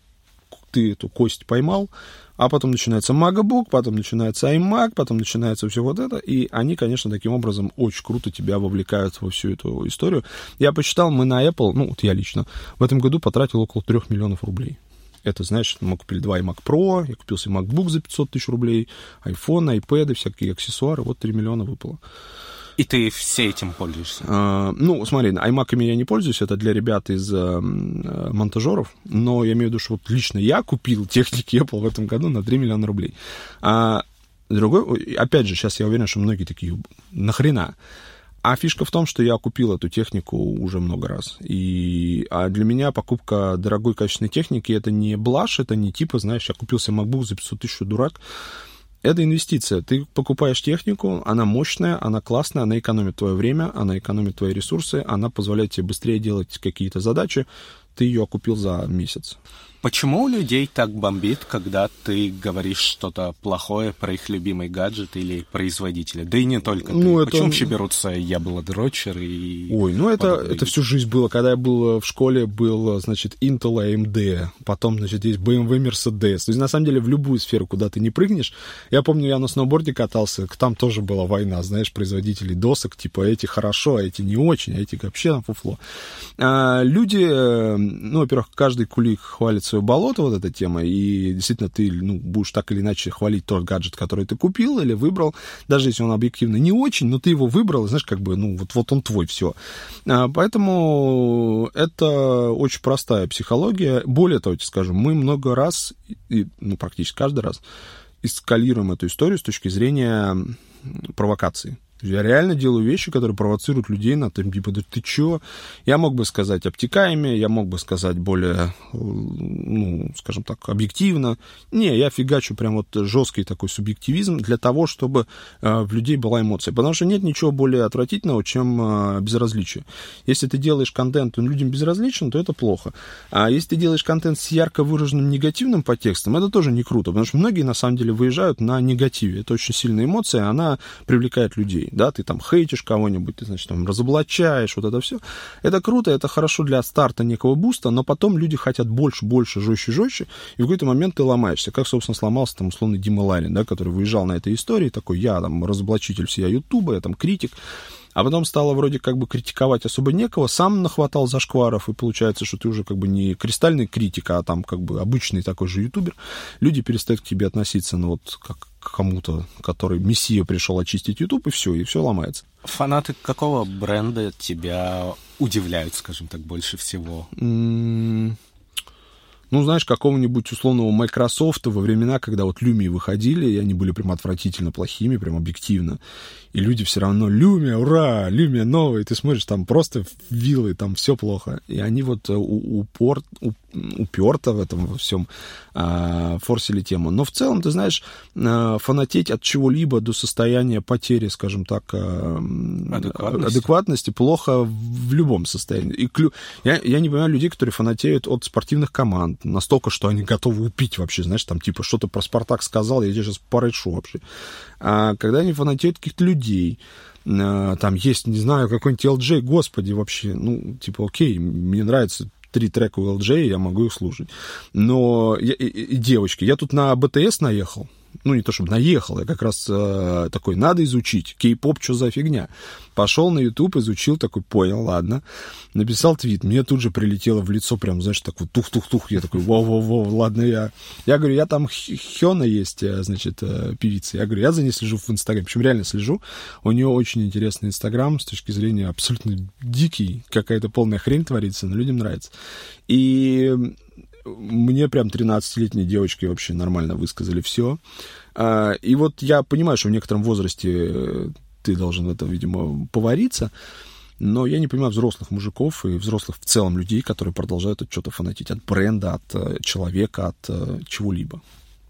ты эту кость поймал, а потом начинается MacBook, потом начинается iMac, потом начинается все вот это, и они, конечно, таким образом очень круто тебя вовлекают во всю эту историю. Я посчитал, мы на Apple, ну, вот я лично, в этом году потратил около 3 миллионов рублей. Это, знаешь, мы купили два iMac Pro, я купил себе MacBook за 500 тысяч рублей, iPhone, iPad, всякие аксессуары, вот 3 миллиона выпало. И ты все этим пользуешься? А, ну, смотри, аймаками я не пользуюсь, это для ребят из а, монтажеров, но я имею в виду, что вот лично я купил техники Apple в этом году на 3 миллиона рублей. А другой, опять же, сейчас я уверен, что многие такие, нахрена? А фишка в том, что я купил эту технику уже много раз. И а для меня покупка дорогой качественной техники это не блаш, это не типа, знаешь, я купил себе MacBook за 500 тысяч, дурак. Это инвестиция. Ты покупаешь технику, она мощная, она классная, она экономит твое время, она экономит твои ресурсы, она позволяет тебе быстрее делать какие-то задачи. Ты ее окупил за месяц. Почему у людей так бомбит, когда ты говоришь что-то плохое про их любимый гаджет или производителя? Да и не только ну, ты. Это... Почему вообще берутся яблодрочеры и... Ой, ну это, это всю жизнь было. Когда я был в школе, был, значит, Intel AMD, потом, значит, есть BMW Mercedes. То есть, на самом деле, в любую сферу, куда ты не прыгнешь. Я помню, я на сноуборде катался, там тоже была война, знаешь, производителей досок, типа, эти хорошо, а эти не очень, а эти вообще на фуфло. А, люди, э, ну, во-первых, каждый кулик хвалится свое болото, вот эта тема, и действительно ты ну, будешь так или иначе хвалить тот гаджет, который ты купил или выбрал, даже если он объективно не очень, но ты его выбрал, знаешь, как бы, ну, вот, вот он твой, все. А, поэтому это очень простая психология. Более того, тебе скажу, мы много раз, и, ну, практически каждый раз, эскалируем эту историю с точки зрения провокации. Я реально делаю вещи, которые провоцируют людей на там, типа, да ты чё? Я мог бы сказать обтекаемее, я мог бы сказать более, ну, скажем так, объективно. Не, я фигачу прям вот жесткий такой субъективизм для того, чтобы э, в людей была эмоция. Потому что нет ничего более отвратительного, чем э, безразличие. Если ты делаешь контент, он людям безразличен, то это плохо. А если ты делаешь контент с ярко выраженным негативным подтекстом, это тоже не круто, потому что многие, на самом деле, выезжают на негативе. Это очень сильная эмоция, она привлекает людей да, ты там хейтишь кого-нибудь, ты, значит, там разоблачаешь, вот это все. Это круто, это хорошо для старта некого буста, но потом люди хотят больше, больше, жестче, жестче, и в какой-то момент ты ломаешься. Как, собственно, сломался там условно Дима Ларин, да, который выезжал на этой истории, такой, я там разоблачитель всея Ютуба, я там критик, а потом стало вроде как бы критиковать особо некого, сам нахватал зашкваров, и получается, что ты уже как бы не кристальный критик, а там как бы обычный такой же ютубер. Люди перестают к тебе относиться, ну вот как к кому-то, который мессия пришел очистить ютуб, и все, и все ломается. Фанаты какого бренда тебя удивляют, скажем так, больше всего? Ну, знаешь, какого-нибудь условного Microsoft во времена, когда вот Люми выходили, и они были прям отвратительно плохими, прям объективно. И люди все равно, Люмия, ура, Люмия новый, ты смотришь, там просто вилы, там все плохо. И они вот э, упор, уперто в этом во всем а, форсили тему. Но в целом, ты знаешь, а, фанатеть от чего-либо до состояния потери, скажем так, а, адекватности, адекватности плохо в любом состоянии. И клю... я, я не понимаю людей, которые фанатеют от спортивных команд настолько, что они готовы упить вообще, знаешь, там типа что-то про Спартак сказал, я тебе сейчас порешу вообще. А когда они фанатеют каких-то людей, там есть, не знаю, какой-нибудь LJ, господи, вообще, ну, типа, окей, мне нравится три трека у LJ, я могу их слушать. Но я, и, и, девочки, я тут на БТС наехал, ну, не то чтобы наехал, я как раз э, такой, надо изучить, кей-поп, что за фигня. Пошел на YouTube, изучил, такой, понял, ладно. Написал твит, мне тут же прилетело в лицо, прям, знаешь, так вот тух-тух-тух, я такой, воу-воу-воу, ладно, я... Я говорю, я там Хёна есть, э, значит, э, певица, я говорю, я за ней слежу в Инстаграме, причем реально слежу, у нее очень интересный Инстаграм с точки зрения абсолютно дикий, какая-то полная хрень творится, но людям нравится. И мне прям 13-летние девочки вообще нормально высказали все. А, и вот я понимаю, что в некотором возрасте э, ты должен в этом, видимо, повариться, но я не понимаю взрослых мужиков и взрослых в целом людей, которые продолжают от чего-то фанатить, от бренда, от э, человека, от э, чего-либо.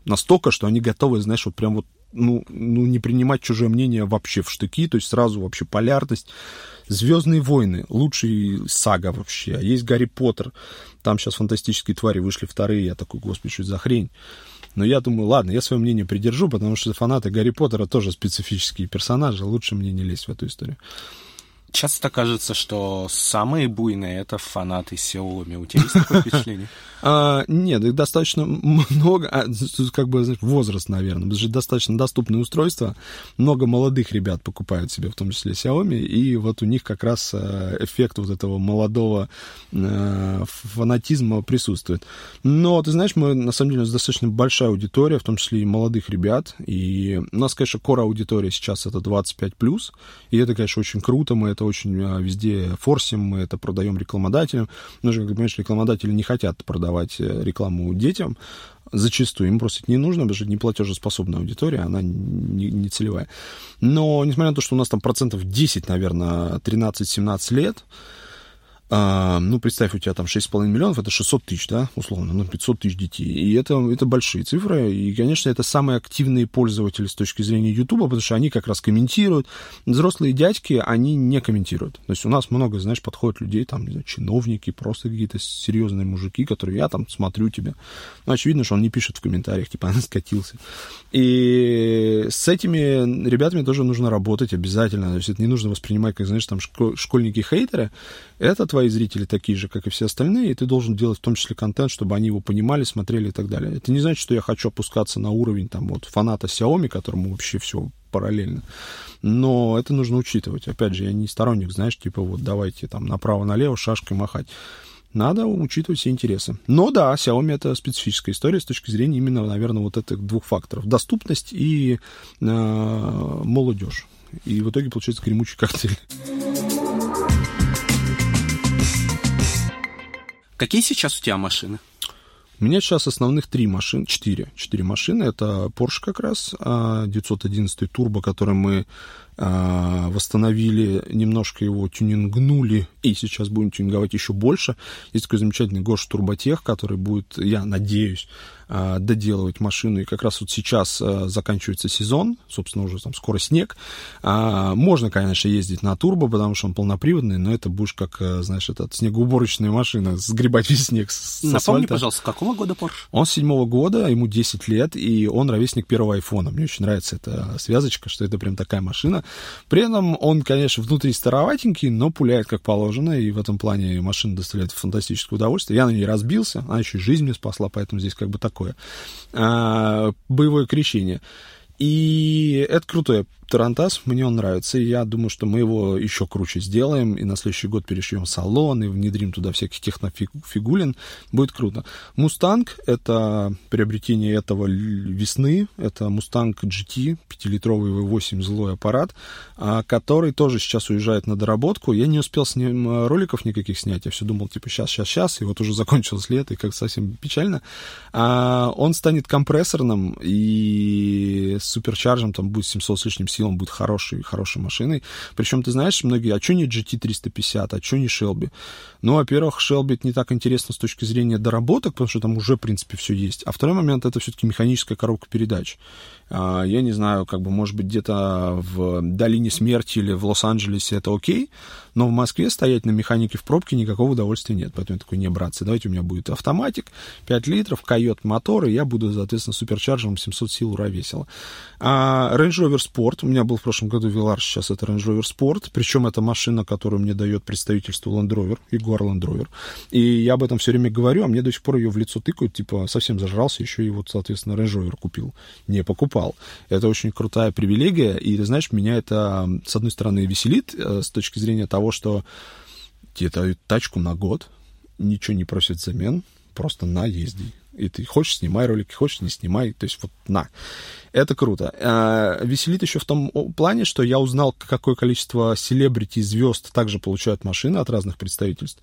Настолько, что они готовы, знаешь, вот прям вот ну, ну, не принимать чужое мнение вообще в штыки, то есть сразу вообще полярность. Звездные войны, лучший сага вообще. А есть Гарри Поттер, там сейчас фантастические твари вышли вторые, я такой, господи, что за хрень. Но я думаю, ладно, я свое мнение придержу, потому что фанаты Гарри Поттера тоже специфические персонажи, лучше мне не лезть в эту историю. Часто кажется, что самые буйные это фанаты Xiaomi. У тебя есть такое впечатление? А, нет, их достаточно много, а, как бы возраст, наверное, потому что достаточно доступное устройство, много молодых ребят покупают себе, в том числе Xiaomi, и вот у них как раз э, эффект вот этого молодого э, фанатизма присутствует. Но, ты знаешь, мы, на самом деле, у нас достаточно большая аудитория, в том числе и молодых ребят, и у нас, конечно, кора аудитория сейчас это 25+, и это, конечно, очень круто, мы это очень э, везде форсим, мы это продаем рекламодателям, но же, как понимаешь, рекламодатели не хотят продавать э, рекламу детям, зачастую им просто это не нужно, потому что не платежеспособная аудитория, она не, не целевая. Но, несмотря на то, что у нас там процентов 10, наверное, 13-17 лет, а, ну, представь, у тебя там 6,5 миллионов, это 600 тысяч, да, условно, ну, 500 тысяч детей. И это, это большие цифры. И, конечно, это самые активные пользователи с точки зрения Ютуба, потому что они как раз комментируют. Взрослые дядьки, они не комментируют. То есть у нас много, знаешь, подходят людей, там, не знаю, чиновники, просто какие-то серьезные мужики, которые я там смотрю тебя. Ну, очевидно, что он не пишет в комментариях, типа, она скатился. И с этими ребятами тоже нужно работать обязательно. То есть это не нужно воспринимать, как, знаешь, там, школьники-хейтеры. Это твои зрители такие же, как и все остальные, и ты должен делать в том числе контент, чтобы они его понимали, смотрели и так далее. Это не значит, что я хочу опускаться на уровень там вот фаната Xiaomi, которому вообще все параллельно. Но это нужно учитывать. Опять же, я не сторонник, знаешь, типа вот давайте там направо-налево шашкой махать. Надо учитывать все интересы. Но да, Xiaomi это специфическая история с точки зрения именно, наверное, вот этих двух факторов. Доступность и э, молодежь. И в итоге получается гремучий коктейль. Какие сейчас у тебя машины? У меня сейчас основных три машины, четыре, четыре машины. Это Porsche как раз, 911 а, Turbo, который мы восстановили, немножко его тюнингнули, и сейчас будем тюнинговать еще больше. Есть такой замечательный Гош Турботех, который будет, я надеюсь, а, доделывать машину. И как раз вот сейчас а, заканчивается сезон, собственно, уже там скоро снег. Можно, конечно, ездить на турбо, потому что он полноприводный, но это будешь как, знаешь, этот снегоуборочная машина, сгребать весь снег с Напомни, асфальта. пожалуйста, какого года Porsche? Он седьмого года, ему 10 лет, и он ровесник первого айфона. Мне очень нравится эта связочка, что это прям такая машина. При этом он, конечно, внутри староватенький, но пуляет как положено, и в этом плане машина доставляет фантастическое удовольствие. Я на ней разбился, она еще жизнь мне спасла, поэтому здесь как бы такое а, боевое крещение. И это крутое Тарантас, мне он нравится, и я думаю, что мы его еще круче сделаем, и на следующий год перешьем салон, и внедрим туда всяких технофигулин, будет круто. Мустанг — это приобретение этого весны, это Мустанг GT, 5-литровый V8 злой аппарат, а, который тоже сейчас уезжает на доработку. Я не успел с ним э, роликов никаких снять, я все думал, типа, сейчас, сейчас, сейчас, и вот уже закончилось лето, и как совсем печально. А он станет компрессорным, и с суперчаржем там будет 700 с лишним сил, будет хорошей, хорошей машиной. Причем, ты знаешь, многие, а что не GT350, а что не Shelby? Ну, во-первых, Shelby не так интересно с точки зрения доработок, потому что там уже, в принципе, все есть. А второй момент, это все-таки механическая коробка передач. А, я не знаю, как бы, может быть, где-то в долине смерти или в Лос-Анджелесе это окей, но в Москве стоять на механике в пробке никакого удовольствия нет. Поэтому я такой, не, братцы, давайте у меня будет автоматик, 5 литров, койот мотор, и я буду, соответственно, суперчарджером 700 сил ура весело. А Range Rover Sport, у меня был в прошлом году Velar, сейчас это Range Rover Sport, причем это машина, которую мне дает представительство Land Rover, Jaguar Land Rover. И я об этом все время говорю, а мне до сих пор ее в лицо тыкают, типа, совсем зажрался, еще и вот, соответственно, Range Rover купил. Не покупал. Это очень крутая привилегия, и, ты знаешь, меня это, с одной стороны, веселит, э, с точки зрения того, что тебе дают тачку на год, ничего не просят взамен, просто на, езди. И ты хочешь, снимай ролики, хочешь, не снимай. То есть вот на. Это круто. А, веселит еще в том плане, что я узнал, какое количество селебрити звезд также получают машины от разных представительств.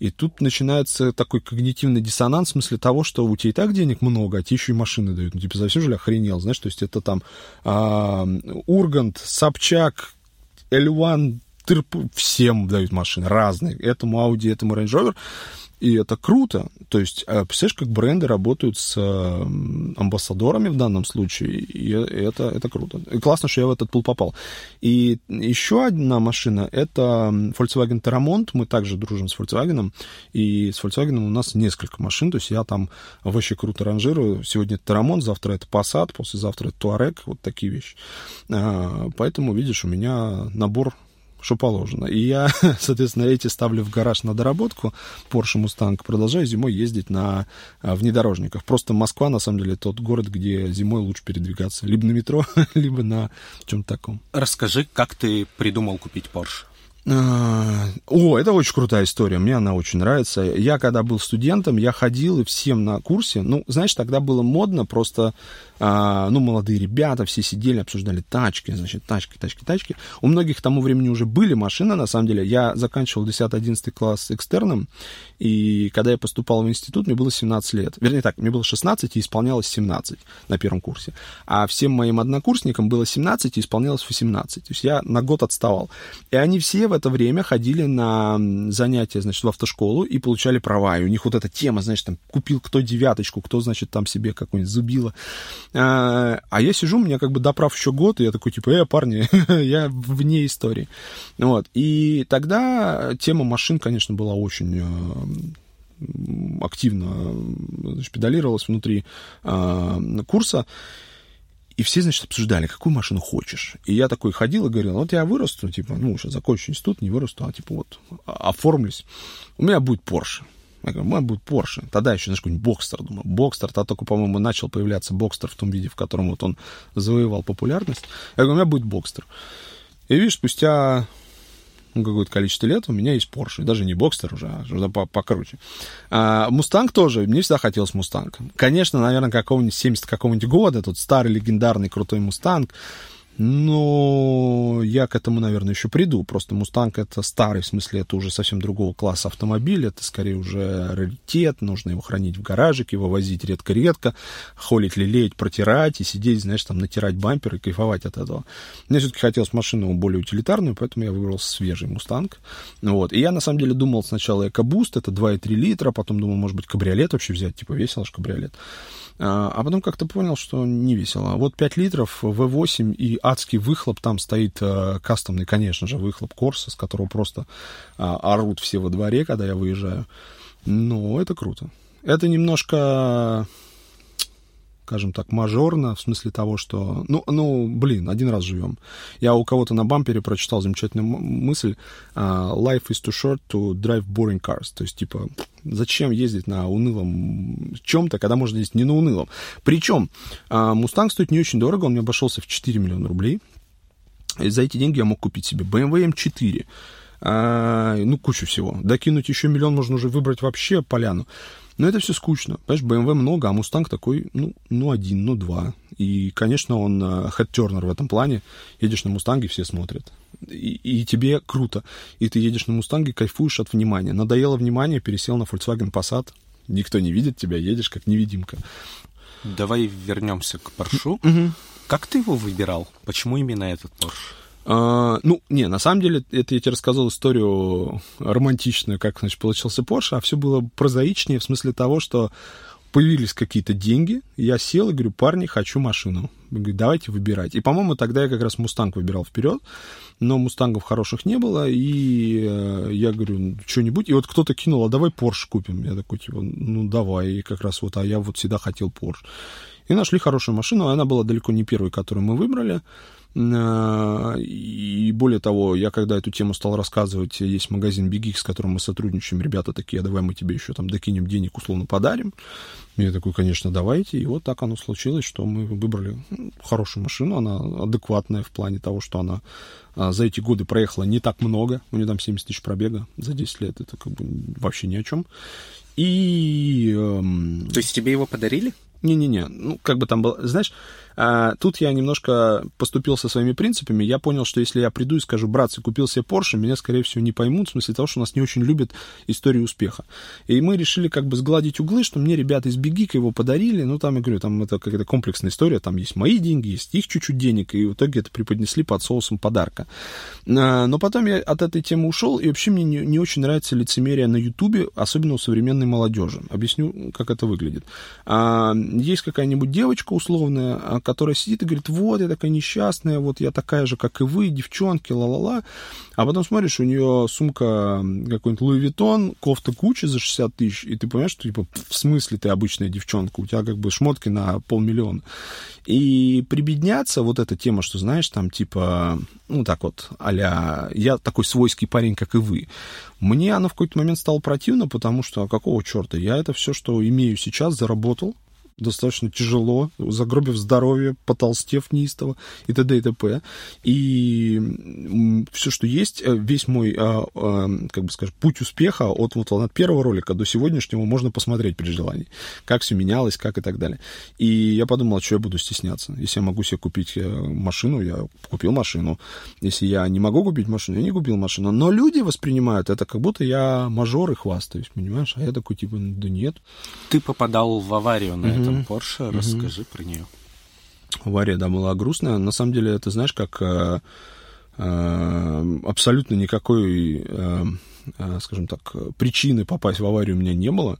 И тут начинается такой когнитивный диссонанс в смысле того, что у тебя и так денег много, а тебе еще и машины дают. Ну, типа, совсем же ли охренел, знаешь? То есть это там а, Ургант, Собчак, L1, Всем дают машины разные. Этому Audi, этому Range Rover. И это круто. То есть, э, представляешь, как бренды работают с амбассадорами в данном случае, и это, это круто. И классно, что я в этот пул попал. И еще одна машина — это Volkswagen Terramont. Мы также дружим с Volkswagen, и с Volkswagen у нас несколько машин, то есть я там вообще круто ранжирую. Сегодня это Terramont, завтра это Passat, послезавтра это Touareg, вот такие вещи. А, поэтому, видишь, у меня набор что положено. И я, соответственно, эти ставлю в гараж на доработку, Porsche Mustang, продолжаю зимой ездить на а, внедорожниках. Просто Москва, на самом деле, тот город, где зимой лучше передвигаться. Либо на метро, либо на чем-то таком. Расскажи, как ты придумал купить Porsche? А, о, это очень крутая история, мне она очень нравится. Я, когда был студентом, я ходил и всем на курсе. Ну, знаешь, тогда было модно просто а, ну, молодые ребята, все сидели, обсуждали тачки, значит, тачки, тачки, тачки. У многих к тому времени уже были машины, на самом деле. Я заканчивал 10-11 класс экстерном, и когда я поступал в институт, мне было 17 лет. Вернее так, мне было 16 и исполнялось 17 на первом курсе. А всем моим однокурсникам было 17 и исполнялось 18. То есть я на год отставал. И они все в это время ходили на занятия, значит, в автошколу и получали права. И у них вот эта тема, значит, там, купил кто девяточку, кто, значит, там себе какую-нибудь зубило. А, а я сижу, у меня как бы доправ еще год, и я такой, типа, э, парни, я вне истории. Вот. И тогда тема машин, конечно, была очень э, активно значит, педалировалась внутри э, курса. И все, значит, обсуждали, какую машину хочешь. И я такой ходил и говорил, вот я вырасту, типа, ну, сейчас закончу институт, не вырасту, а типа вот оформлюсь. У меня будет Porsche. Я говорю, мой будет Porsche. Тогда еще, знаешь, какой-нибудь Boxster, думаю. Boxster, тогда только, по-моему, начал появляться Boxster в том виде, в котором вот он завоевал популярность. Я говорю, у меня будет Boxster. И видишь, спустя ну, какое-то количество лет у меня есть Porsche. Даже не Boxster уже, а уже покруче. А, Мустанг тоже. Мне всегда хотелось Мустанг. Конечно, наверное, какого-нибудь 70 какого-нибудь года, тот старый легендарный крутой Мустанг, Но я к этому, наверное, еще приду. Просто Мустанг это старый, в смысле, это уже совсем другого класса автомобиль. Это скорее уже раритет. Нужно его хранить в гаражике, его возить редко-редко, холить, лелеять, протирать и сидеть, знаешь, там натирать бампер и кайфовать от этого. Мне все-таки хотелось машину более утилитарную, поэтому я выбрал свежий Мустанг. Вот. И я, на самом деле, думал сначала EcoBoost, это 2,3 литра, потом думал, может быть, кабриолет вообще взять, типа весело же кабриолет. А, а потом как-то понял, что не весело. Вот 5 литров, V8 и адский выхлоп, там стоит э, кастомный, конечно же, выхлоп Корса, с которого просто а, орут все во дворе, когда я выезжаю. Но это круто. Это немножко скажем так, мажорно, в смысле того, что, ну, ну, блин, один раз живем. Я у кого-то на бампере прочитал замечательную мысль uh, «Life is too short to drive boring cars». То есть, типа, зачем ездить на унылом чем-то, когда можно ездить не на унылом. Причем, Мустанг uh, стоит не очень дорого, он мне обошелся в 4 миллиона рублей. И за эти деньги я мог купить себе BMW M4, а, ну, кучу всего. Докинуть еще миллион можно уже выбрать вообще поляну. Но это все скучно. Понимаешь, BMW много, а Мустанг такой, ну, ну, один, ну, два. И, конечно, он хэт-тернер в этом плане. Едешь на Мустанге, все смотрят. И, и тебе круто. И ты едешь на Мустанге, кайфуешь от внимания. Надоело внимание, пересел на Volkswagen Passat. Никто не видит тебя, едешь как невидимка. Давай вернемся к Поршу. Как ты его выбирал? Почему именно этот Porsche? А, ну, не, на самом деле, это я тебе рассказал историю романтичную, как, значит, получился Porsche, а все было прозаичнее в смысле того, что появились какие-то деньги, я сел и говорю, парни, хочу машину. Говорю, давайте выбирать. И, по-моему, тогда я как раз Мустанг выбирал вперед, но Мустангов хороших не было, и э, я говорю, что-нибудь. И вот кто-то кинул, а давай Porsche купим. Я такой, типа, ну, давай. И как раз вот, а я вот всегда хотел Porsche. И нашли хорошую машину, она была далеко не первой, которую мы выбрали. Э, и более того, я когда эту тему стал рассказывать, есть магазин Big с которым мы сотрудничаем, ребята такие, а давай мы тебе еще там докинем денег, условно подарим. Я такой, конечно, давайте. И вот так оно случилось, что мы выбрали хорошую машину, она адекватная в плане того, что она а, за эти годы проехала не так много, у нее там 70 тысяч пробега за 10 лет, это как бы вообще ни о чем. И... Эм... То есть тебе его подарили? Не-не-не, ну, как бы там было, знаешь, а, тут я немножко поступил со своими принципами. Я понял, что если я приду и скажу, братцы, купил себе Porsche, меня, скорее всего, не поймут, в смысле того, что нас не очень любят историю успеха. И мы решили как бы сгладить углы, что мне ребята из Бигика его подарили. Ну, там, я говорю, там это какая-то комплексная история. Там есть мои деньги, есть их чуть-чуть денег, и в итоге это преподнесли под соусом подарка. А, но потом я от этой темы ушел, и вообще мне не, не очень нравится лицемерие на Ютубе, особенно у современной молодежи. Объясню, как это выглядит. А, есть какая-нибудь девочка условная, которая сидит и говорит, вот, я такая несчастная, вот я такая же, как и вы, девчонки, ла-ла-ла. А потом смотришь, у нее сумка какой-нибудь Луи Виттон, кофта куча за 60 тысяч, и ты понимаешь, что, типа, в смысле ты обычная девчонка, у тебя как бы шмотки на полмиллиона. И прибедняться, вот эта тема, что, знаешь, там, типа, ну, так вот, а я такой свойский парень, как и вы. Мне она в какой-то момент стала противна, потому что, а какого черта, я это все, что имею сейчас, заработал, достаточно тяжело, загробив здоровье, потолстев неистово и т.д. и т.п. И все, что есть, э, весь мой, а, а, как бы скажем, путь успеха от, вот, от первого ролика до сегодняшнего можно посмотреть при желании, как все менялось, как и так далее. И я подумал, что я буду стесняться. Если я могу себе купить э, машину, я купил машину. Если я не могу купить машину, я не купил машину. Но люди воспринимают это, как будто я мажор и хвастаюсь, понимаешь? А я такой, типа, да нет. Ты попадал в аварию на mm-hmm этом Porsche. Расскажи mm-hmm. про нее. Авария, да, была грустная. На самом деле, это, знаешь, как э, э, абсолютно никакой, э, э, скажем так, причины попасть в аварию у меня не было.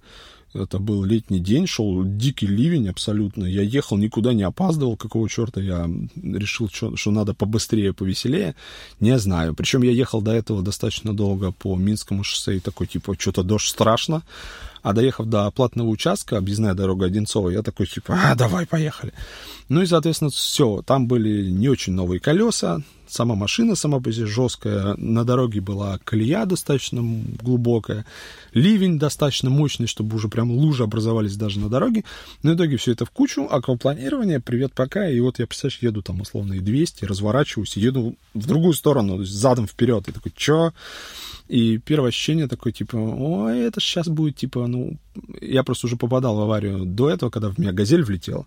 Это был летний день, шел дикий ливень абсолютно. Я ехал, никуда не опаздывал. Какого черта я решил, что, что надо побыстрее, повеселее? Не знаю. Причем я ехал до этого достаточно долго по Минскому шоссе и такой, типа, что-то дождь страшно. А доехав до платного участка, объездная дорога Одинцова, я такой, типа, а, давай, поехали. Ну и, соответственно, все. Там были не очень новые колеса, сама машина сама по себе жесткая, на дороге была колея достаточно глубокая, ливень достаточно мощный, чтобы уже прям лужи образовались даже на дороге. Но в итоге все это в кучу, аквапланирование, привет, пока, и вот я, представляешь, еду там условно и 200, разворачиваюсь, еду в другую сторону, задом вперед, и такой, чё? И первое ощущение такое, типа, ой, это сейчас будет, типа, ну... Я просто уже попадал в аварию до этого, когда в меня газель влетела.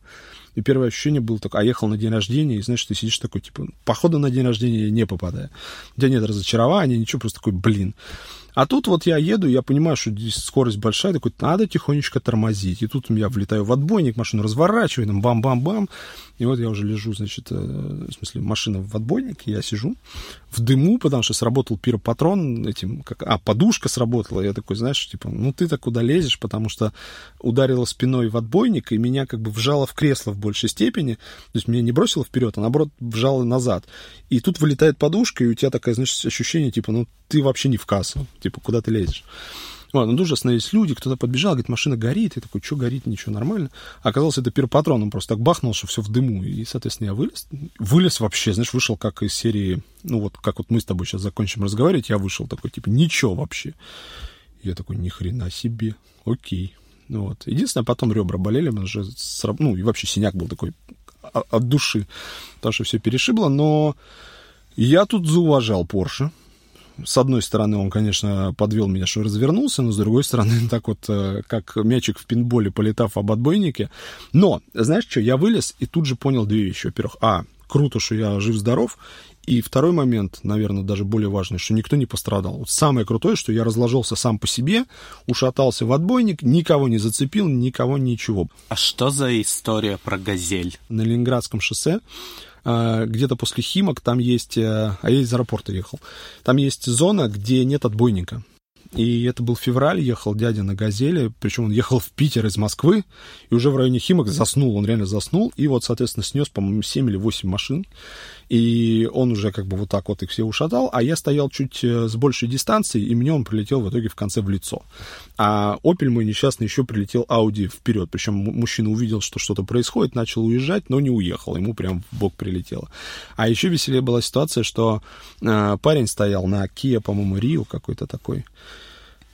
И первое ощущение было такое, а ехал на день рождения, и знаешь, ты сидишь такой, типа, походу на день рождения я не попадаю. У тебя нет разочарования, ничего, просто такой, блин. А тут вот я еду, я понимаю, что здесь скорость большая, такой, надо тихонечко тормозить. И тут я влетаю в отбойник, машину разворачиваю, там бам-бам-бам. И вот я уже лежу, значит, э, в смысле, машина в отбойнике, я сижу в дыму, потому что сработал пиропатрон этим, как, а, подушка сработала. Я такой, знаешь, типа, ну ты-то куда лезешь, потому что ударила спиной в отбойник, и меня как бы вжало в кресло в большей степени. То есть меня не бросило вперед, а наоборот вжало назад. И тут вылетает подушка, и у тебя такое, значит, ощущение, типа, ну ты вообще не в кассу, типа, куда ты лезешь. Вот, ну, тут же остановились люди, кто-то подбежал, говорит, машина горит. Я такой, что горит, ничего, нормально. Оказалось, это пиропатрон, он просто так бахнул, что все в дыму. И, соответственно, я вылез. Вылез вообще, знаешь, вышел как из серии, ну, вот как вот мы с тобой сейчас закончим разговаривать, я вышел такой, типа, ничего вообще. Я такой, ни хрена себе, окей. Ну, вот. Единственное, потом ребра болели, уже, ну, и вообще синяк был такой от души, потому что все перешибло, но я тут зауважал Порше с одной стороны, он, конечно, подвел меня, что развернулся, но с другой стороны, так вот, э, как мячик в пинболе, полетав об отбойнике. Но, знаешь что, я вылез и тут же понял две вещи. Во-первых, а, круто, что я жив-здоров, и второй момент, наверное, даже более важный, что никто не пострадал. Вот самое крутое, что я разложился сам по себе, ушатался в отбойник, никого не зацепил, никого ничего. А что за история про «Газель»? На Ленинградском шоссе где-то после Химок там есть, э, а я из аэропорта ехал, там есть зона, где нет отбойника. И это был февраль, ехал дядя на «Газели», причем он ехал в Питер из Москвы, и уже в районе Химок заснул, он реально заснул, и вот, соответственно, снес, по-моему, 7 или 8 машин, и он уже как бы вот так вот их все ушатал, а я стоял чуть э, с большей дистанции, и мне он прилетел в итоге в конце в лицо. А Opel мой несчастный еще прилетел Audi вперед, причем мужчина увидел, что что-то происходит, начал уезжать, но не уехал, ему прям в бок прилетело. А еще веселее была ситуация, что э, парень стоял на Kia, по-моему, Рио какой-то такой,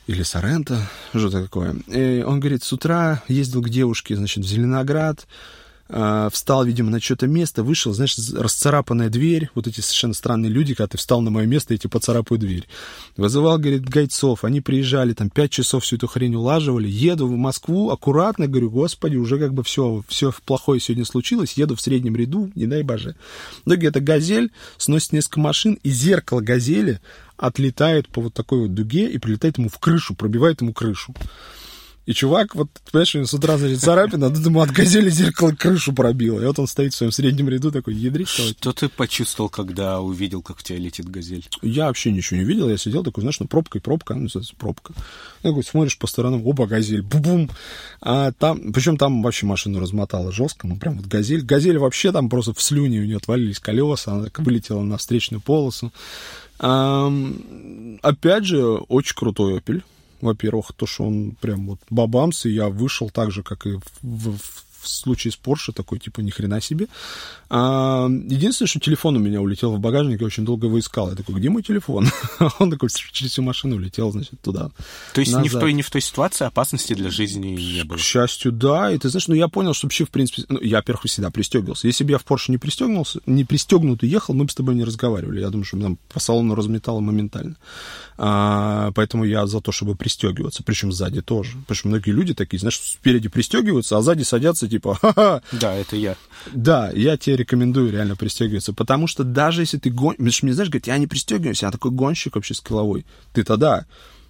или Соренто, что-то такое. И он говорит, с утра ездил к девушке, значит, в Зеленоград, э, встал, видимо, на что-то место, вышел, знаешь, расцарапанная дверь, вот эти совершенно странные люди, когда ты встал на мое место, эти поцарапают дверь. Вызывал, говорит, гайцов, они приезжали, там, пять часов всю эту хрень улаживали, еду в Москву, аккуратно, говорю, господи, уже как бы все, все плохое сегодня случилось, еду в среднем ряду, не дай боже. Но где-то газель, сносит несколько машин, и зеркало газели отлетает по вот такой вот дуге и прилетает ему в крышу, пробивает ему крышу. И чувак, вот, понимаешь, у него с утра, значит, царапина, тут ему от газели зеркало крышу пробило. И вот он стоит в своем среднем ряду такой, ядрить. Что ты почувствовал, когда увидел, как в тебя летит газель? Я вообще ничего не видел. Я сидел такой, знаешь, ну, пробка и пробка, ну, пробка. Ну, такой, смотришь по сторонам, оба, газель, бу-бум. А там, причем там вообще машину размотала жестко, ну, прям вот газель. Газель вообще там просто в слюне у нее отвалились колеса, она так вылетела на встречную полосу. А, опять же, очень крутой Opel во-первых, то, что он прям вот бабамс, и я вышел так же, как и в, в, в случае с Porsche такой, типа, ни хрена себе. А, единственное, что телефон у меня улетел в багажник, я очень долго его искал. Я такой, где мой телефон? Он такой через всю машину улетел, значит, туда. То есть ни в той, ни в той ситуации опасности для жизни не было? К счастью, да. И ты знаешь, ну я понял, что вообще, в принципе, ну, я, во-первых, всегда пристегивался. Если бы я в Porsche не пристегнулся, не пристегнутый ехал, мы бы с тобой не разговаривали. Я думаю, что нам по салону разметало моментально. А, поэтому я за то, чтобы пристегиваться. Причем сзади тоже. Потому что многие люди такие, знаешь, спереди пристегиваются, а сзади садятся типа, ха-ха. Да, это я. Да, я тебе рекомендую реально пристегиваться, потому что даже если ты гонишь, мне знаешь, говорит, я не пристегиваюсь, я такой гонщик вообще скилловой. Ты тогда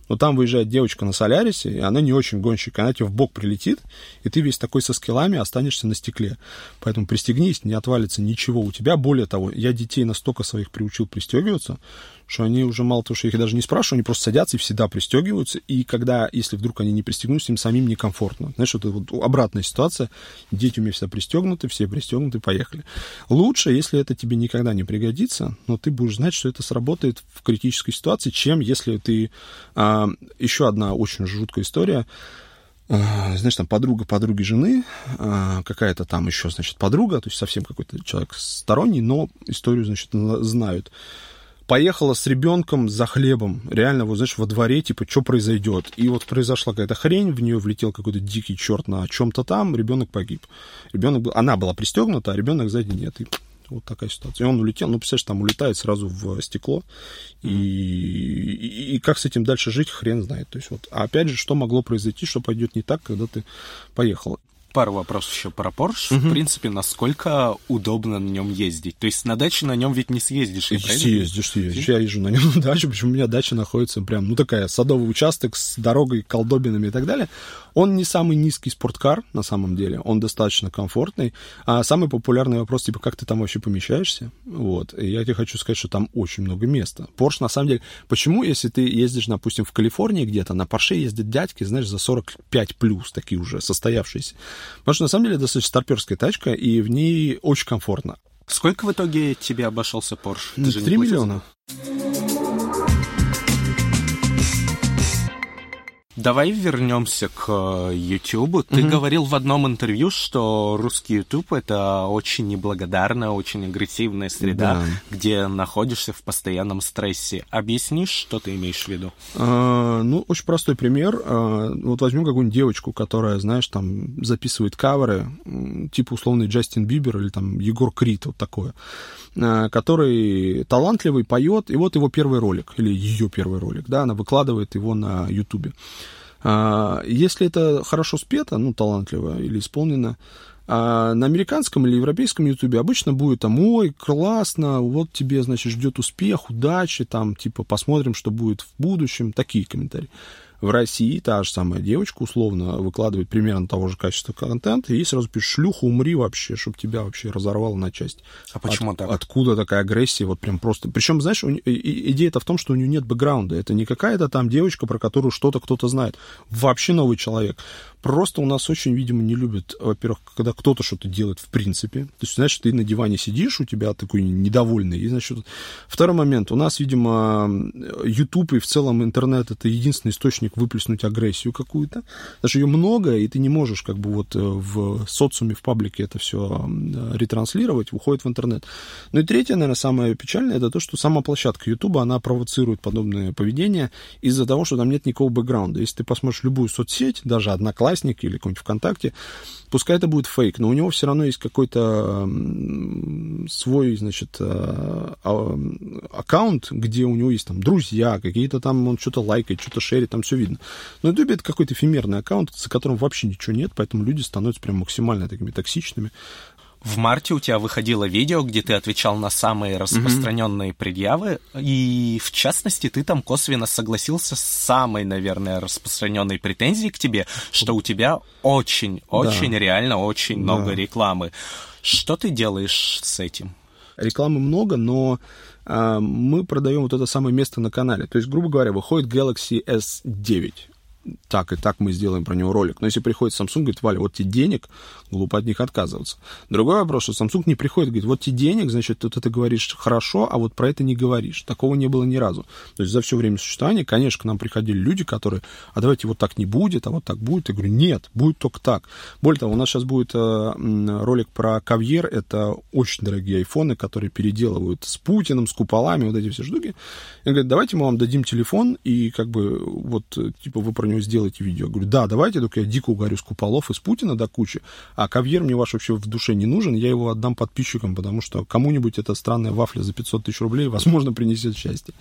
но там выезжает девочка на Солярисе, и она не очень гонщик, она тебе в бок прилетит, и ты весь такой со скиллами останешься на стекле. Поэтому пристегнись, не отвалится ничего у тебя. Более того, я детей настолько своих приучил пристегиваться, что они уже мало того, что их даже не спрашиваю, они просто садятся и всегда пристегиваются. И когда, если вдруг они не пристегнутся, им самим некомфортно. Знаешь, это вот обратная ситуация. Дети у меня все пристегнуты, все пристегнуты, поехали. Лучше, если это тебе никогда не пригодится, но ты будешь знать, что это сработает в критической ситуации, чем если ты... А, еще одна очень жуткая история а, знаешь, там подруга подруги жены, а, какая-то там еще, значит, подруга, то есть совсем какой-то человек сторонний, но историю, значит, знают поехала с ребенком за хлебом, реально, вот, знаешь, во дворе, типа, что произойдет. И вот произошла какая-то хрень, в нее влетел какой-то дикий черт на чем-то там, ребенок погиб. Ребенок был, она была пристегнута, а ребенок сзади нет. И Вот такая ситуация. И он улетел, ну, представляешь, там улетает сразу в стекло, и, и, и как с этим дальше жить, хрен знает. То есть вот, а опять же, что могло произойти, что пойдет не так, когда ты поехал пару вопросов еще про Porsche. Угу. В принципе, насколько удобно на нем ездить? То есть на даче на нем ведь не съездишь, я Съездишь, съездишь. Я езжу на нем на дачу, причем у меня дача находится прям, ну, такая садовый участок с дорогой, колдобинами и так далее. Он не самый низкий спорткар, на самом деле, он достаточно комфортный. А самый популярный вопрос, типа, как ты там вообще помещаешься? Вот. И я тебе хочу сказать, что там очень много места. Porsche, на самом деле, почему, если ты ездишь, допустим, в Калифорнии где-то, на Porsche ездят дядьки, знаешь, за 45 плюс, такие уже состоявшиеся. Потому что, на самом деле, достаточно старперская тачка, и в ней очень комфортно. Сколько в итоге тебе обошелся Porsche? Ты 3 миллиона. Давай вернемся к YouTube. Э, Ты mm-hmm. говорил в одном интервью, что русский YouTube это очень неблагодарная, очень агрессивная среда, да. где находишься в постоянном стрессе. Объяснишь, что ты имеешь в виду? А, ну, очень простой пример. А, вот возьмем какую-нибудь девочку, которая, знаешь, там записывает каверы, типа условный Джастин Бибер или там Егор Крид, вот такое, а, который талантливый, поет, и вот его первый ролик, или ее первый ролик, да, она выкладывает его на YouTube. А, если это хорошо спето, ну, талантливо или исполнено, а на американском или европейском ютубе обычно будет там, ой, классно, вот тебе, значит, ждет успех, удачи, там, типа, посмотрим, что будет в будущем, такие комментарии в России та же самая девочка условно выкладывает примерно того же качества контента, и ей сразу пишет, шлюха, умри вообще, чтобы тебя вообще разорвало на части. А почему От, так? Откуда такая агрессия, вот прям просто... Причем, знаешь, идея-то в том, что у нее нет бэкграунда. Это не какая-то там девочка, про которую что-то кто-то знает. Вообще новый человек. Просто у нас очень, видимо, не любят, во-первых, когда кто-то что-то делает в принципе. То есть, значит, ты на диване сидишь, у тебя такой недовольный. И, значит, второй момент. У нас, видимо, YouTube и в целом интернет это единственный источник выплеснуть агрессию какую-то. Даже ее много, и ты не можешь как бы вот э, в социуме, в паблике это все ретранслировать, уходит в интернет. Ну и третье, наверное, самое печальное, это то, что сама площадка YouTube, она провоцирует подобное поведение из-за того, что там нет никакого бэкграунда. Если ты посмотришь любую соцсеть, даже Одноклассники, Одноклассники или какой-нибудь ВКонтакте, пускай это будет фейк, но у него все равно есть какой-то свой, значит, э, а, аккаунт, где у него есть там друзья, какие-то там, он что-то лайкает, что-то шерит, там все видно. Но YouTube это какой-то эфемерный аккаунт, за которым вообще ничего нет, поэтому люди становятся прям максимально такими токсичными. В марте у тебя выходило видео, где ты отвечал на самые распространенные mm-hmm. предъявы, и в частности ты там косвенно согласился с самой, наверное, распространенной претензией к тебе, что у тебя очень, очень да. реально очень да. много рекламы. Что ты делаешь с этим? Рекламы много, но э, мы продаем вот это самое место на канале. То есть, грубо говоря, выходит Galaxy S9 так и так мы сделаем про него ролик. Но если приходит Samsung, говорит, Валя, вот тебе денег, глупо от них отказываться. Другой вопрос, что Samsung не приходит, говорит, вот тебе денег, значит, вот это говоришь хорошо, а вот про это не говоришь. Такого не было ни разу. То есть за все время существования, конечно, к нам приходили люди, которые, а давайте вот так не будет, а вот так будет. Я говорю, нет, будет только так. Более того, у нас сейчас будет э, ролик про Кавьер, это очень дорогие айфоны, которые переделывают с Путиным, с куполами, вот эти все штуки. Я говорю, давайте мы вам дадим телефон, и как бы вот, типа, вы про него сделаете видео. Я говорю, да, давайте, только я дико угорю с куполов из Путина до кучи, а кавьер мне ваш вообще в душе не нужен, я его отдам подписчикам, потому что кому-нибудь эта странная вафля за 500 тысяч рублей, возможно, принесет счастье.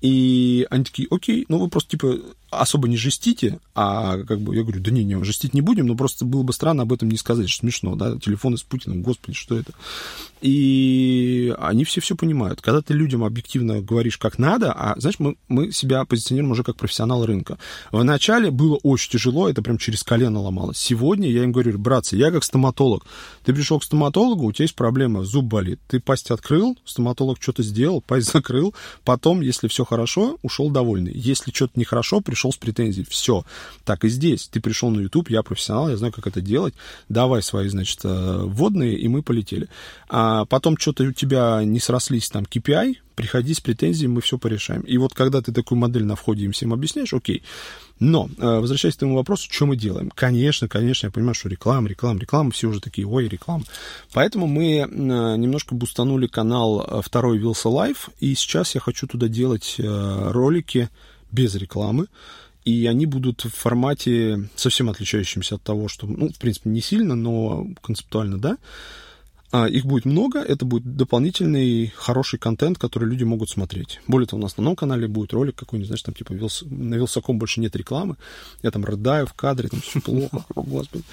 И они такие, окей, ну вы просто, типа, особо не жестите, а как бы я говорю, да не, не, жестить не будем, но просто было бы странно об этом не сказать, что смешно, да, телефоны с Путиным, господи, что это. И они все все понимают. Когда ты людям объективно говоришь, как надо, а, знаешь, мы, мы себя позиционируем уже как профессионал рынка. Вначале было очень тяжело, это прям через колено ломалось. Сегодня я им говорю, братцы, я как стоматолог. Ты пришел к стоматологу, у тебя есть проблема, зуб болит. Ты пасть открыл, стоматолог что-то сделал, пасть закрыл, потом, если все хорошо, ушел довольный. Если что-то нехорошо, пришел с претензией. Все. Так и здесь. Ты пришел на YouTube, я профессионал, я знаю, как это делать. Давай свои, значит, э, вводные, и мы полетели. А потом что-то у тебя не срослись там KPI, приходи с претензией, мы все порешаем. И вот когда ты такую модель на входе им всем объясняешь, окей. Но, э, возвращаясь к твоему вопросу, что мы делаем? Конечно, конечно, я понимаю, что реклама, реклама, реклама, все уже такие, ой, реклама. Поэтому мы э, немножко бустанули канал э, второй Wylsa Life, и сейчас я хочу туда делать ролики без рекламы, и они будут в формате совсем отличающемся от того, что, ну, в принципе, не сильно, но концептуально, да, их будет много, это будет дополнительный хороший контент, который люди могут смотреть. Более того, на основном канале будет ролик какой-нибудь, знаешь, там типа Wyls... на Wylsacom больше нет рекламы, я там рыдаю в кадре, там все плохо, господи.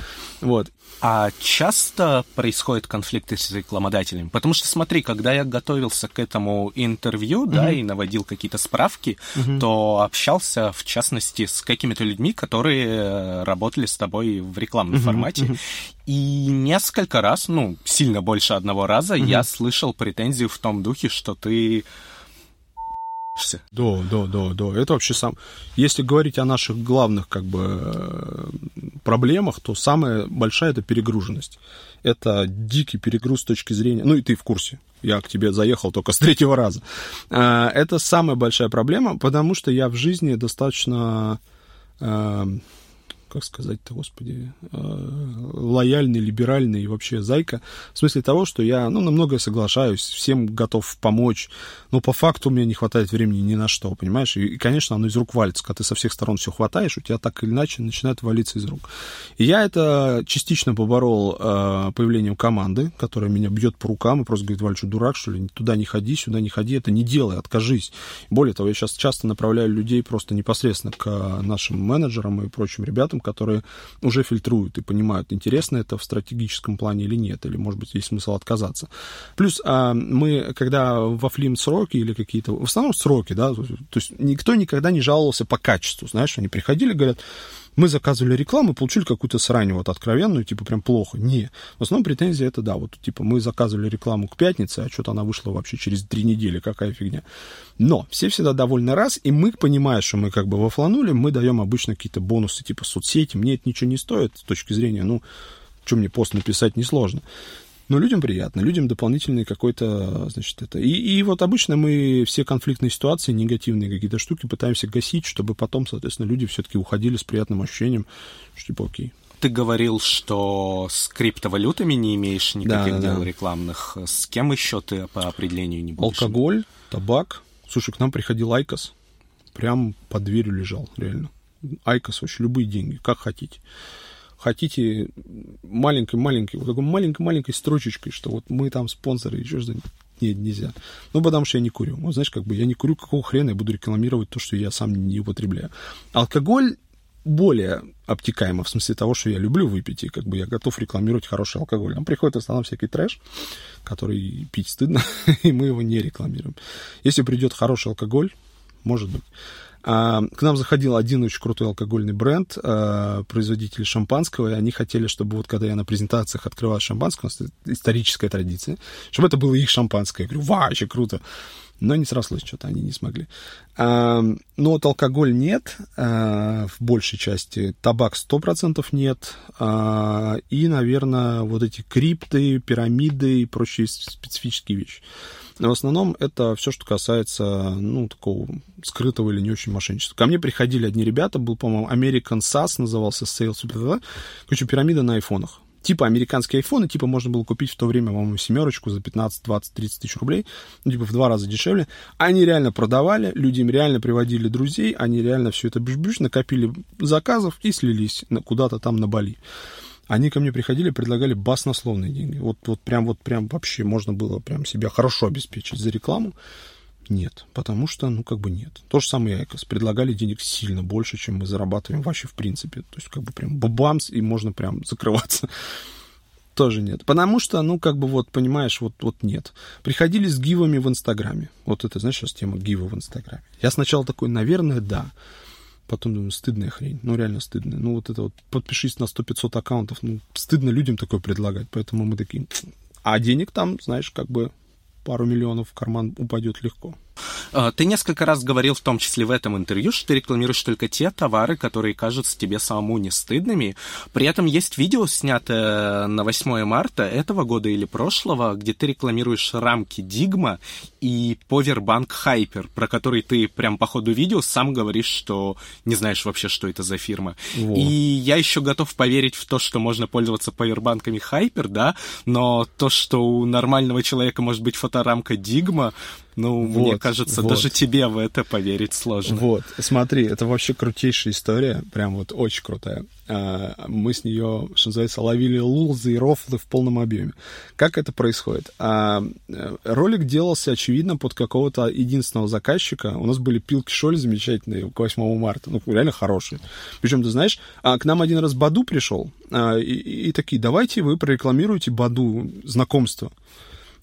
Вот. А часто происходят конфликты с рекламодателями? Потому что смотри, когда я готовился к этому интервью, да, и наводил какие-то справки, то общался, в частности, с какими-то людьми, которые э, работали с тобой в рекламном формате. И несколько раз, ну, сильно больше одного раза, mm-hmm. я слышал претензию в том духе, что ты да, да, да, да. Это вообще сам... Если говорить о наших главных, как бы, проблемах, то самая большая это перегруженность. Это дикий перегруз с точки зрения... Ну, и ты в курсе. Я к тебе заехал только с третьего раза. Э, это самая большая проблема, потому что я в жизни достаточно э, как сказать-то, господи, э, лояльный, либеральный и вообще зайка. В смысле того, что я, ну, на многое соглашаюсь, всем готов помочь, но по факту у меня не хватает времени ни на что, понимаешь? И, и конечно, оно из рук валится. Когда ты со всех сторон все хватаешь, у тебя так или иначе начинает валиться из рук. И я это частично поборол э, появлением команды, которая меня бьет по рукам и просто говорит, Валь, что дурак, что ли? Туда не ходи, сюда не ходи, это не делай, откажись. Более того, я сейчас часто направляю людей просто непосредственно к нашим менеджерам и прочим ребятам, которые уже фильтруют и понимают, интересно это в стратегическом плане или нет, или, может быть, есть смысл отказаться. Плюс а, мы, когда во Флим сроки или какие-то, в основном сроки, да, то есть никто никогда не жаловался по качеству, знаешь, они приходили, говорят, мы заказывали рекламу, получили какую-то срань вот откровенную, типа прям плохо. Не. В основном претензия это, да, вот типа мы заказывали рекламу к пятнице, а что-то она вышла вообще через три недели, какая фигня. Но все всегда довольны раз, и мы, понимая, что мы как бы вофланули, мы даем обычно какие-то бонусы типа соцсети. Мне это ничего не стоит с точки зрения, ну, что мне пост написать несложно. Но людям приятно, людям дополнительный какой-то, значит, это. И, и вот обычно мы все конфликтные ситуации, негативные какие-то штуки пытаемся гасить, чтобы потом, соответственно, люди все-таки уходили с приятным ощущением, что типа окей. Ты говорил, что с криптовалютами не имеешь никаких да, дел да. рекламных. С кем еще ты по определению не будешь? Алкоголь, табак. Слушай, к нам приходил IQOS. Прям под дверью лежал, реально. IQOS вообще любые деньги, как хотите хотите маленькой-маленькой, вот такой маленькой-маленькой строчечкой, что вот мы там спонсоры, еще что-нибудь. Нет, нельзя. Ну, потому что я не курю. Вот, знаешь, как бы я не курю, какого хрена я буду рекламировать то, что я сам не употребляю. Алкоголь более обтекаемо, в смысле того, что я люблю выпить, и как бы я готов рекламировать хороший алкоголь. Нам приходит в основном всякий трэш, который пить стыдно, и мы его не рекламируем. Если придет хороший алкоголь, может быть. А, к нам заходил один очень крутой алкогольный бренд, а, производитель шампанского, и они хотели, чтобы вот когда я на презентациях открывал шампанское, у нас историческая традиция, чтобы это было их шампанское. Я говорю, вообще круто. Но не срослось, что-то они не смогли. А, но вот алкоголь нет, в большей части. Табак 100% нет. И, наверное, вот эти крипты, пирамиды и прочие специфические вещи. Но в основном это все, что касается, ну, такого скрытого или не очень мошенничества. Ко мне приходили одни ребята, был, по-моему, American SAS, назывался Sales, короче, пирамида на айфонах типа американские айфоны, типа можно было купить в то время, по-моему, семерочку за 15, 20, 30 тысяч рублей, ну, типа в два раза дешевле. Они реально продавали, люди им реально приводили друзей, они реально все это бюш-бюш, накопили заказов и слились куда-то там на Бали. Они ко мне приходили, предлагали баснословные деньги. Вот, вот прям, вот прям вообще можно было прям себя хорошо обеспечить за рекламу. Нет, потому что, ну, как бы нет. То же самое IQOS. Предлагали денег сильно больше, чем мы зарабатываем вообще в принципе. То есть, как бы прям бабамс, и можно прям закрываться. Тоже нет. Потому что, ну, как бы вот, понимаешь, вот, вот нет. Приходили с гивами в Инстаграме. Вот это, знаешь, сейчас тема гива в Инстаграме. Я сначала такой, наверное, да. Потом думаю, стыдная хрень. Ну, реально стыдная. Ну, вот это вот, подпишись на 100-500 аккаунтов. Ну, стыдно людям такое предлагать. Поэтому мы такие... А денег там, знаешь, как бы пару миллионов в карман упадет легко. А, ты несколько раз говорил, в том числе в этом интервью, что ты рекламируешь только те товары, которые кажутся тебе самому не стыдными. При этом есть видео, снятое на 8 марта этого года или прошлого, где ты рекламируешь рамки Digma и Powerbank Hyper, про который ты прям по ходу видео сам говоришь, что не знаешь вообще, что это за фирма. Вот. И я еще готов поверить в то, что можно пользоваться повербанками Hyper, да, но то, что у нормального человека может быть фоторамка Digma, Ну, вот, мне кажется, вот. даже тебе в это поверить сложно. Вот, смотри, это вообще крутейшая история, прям вот очень крутая. А, мы с нее, что называется, ловили лузы и рофлы в полном объеме. Как это происходит? А, э, ролик делался, очевидно, под какого-то единственного заказчика. У нас были пилки Шоль замечательные к 8 марта, ну, реально хорошие. Причем, ты знаешь, а, к нам один раз Баду пришел, и, и такие, давайте вы прорекламируете Баду знакомство.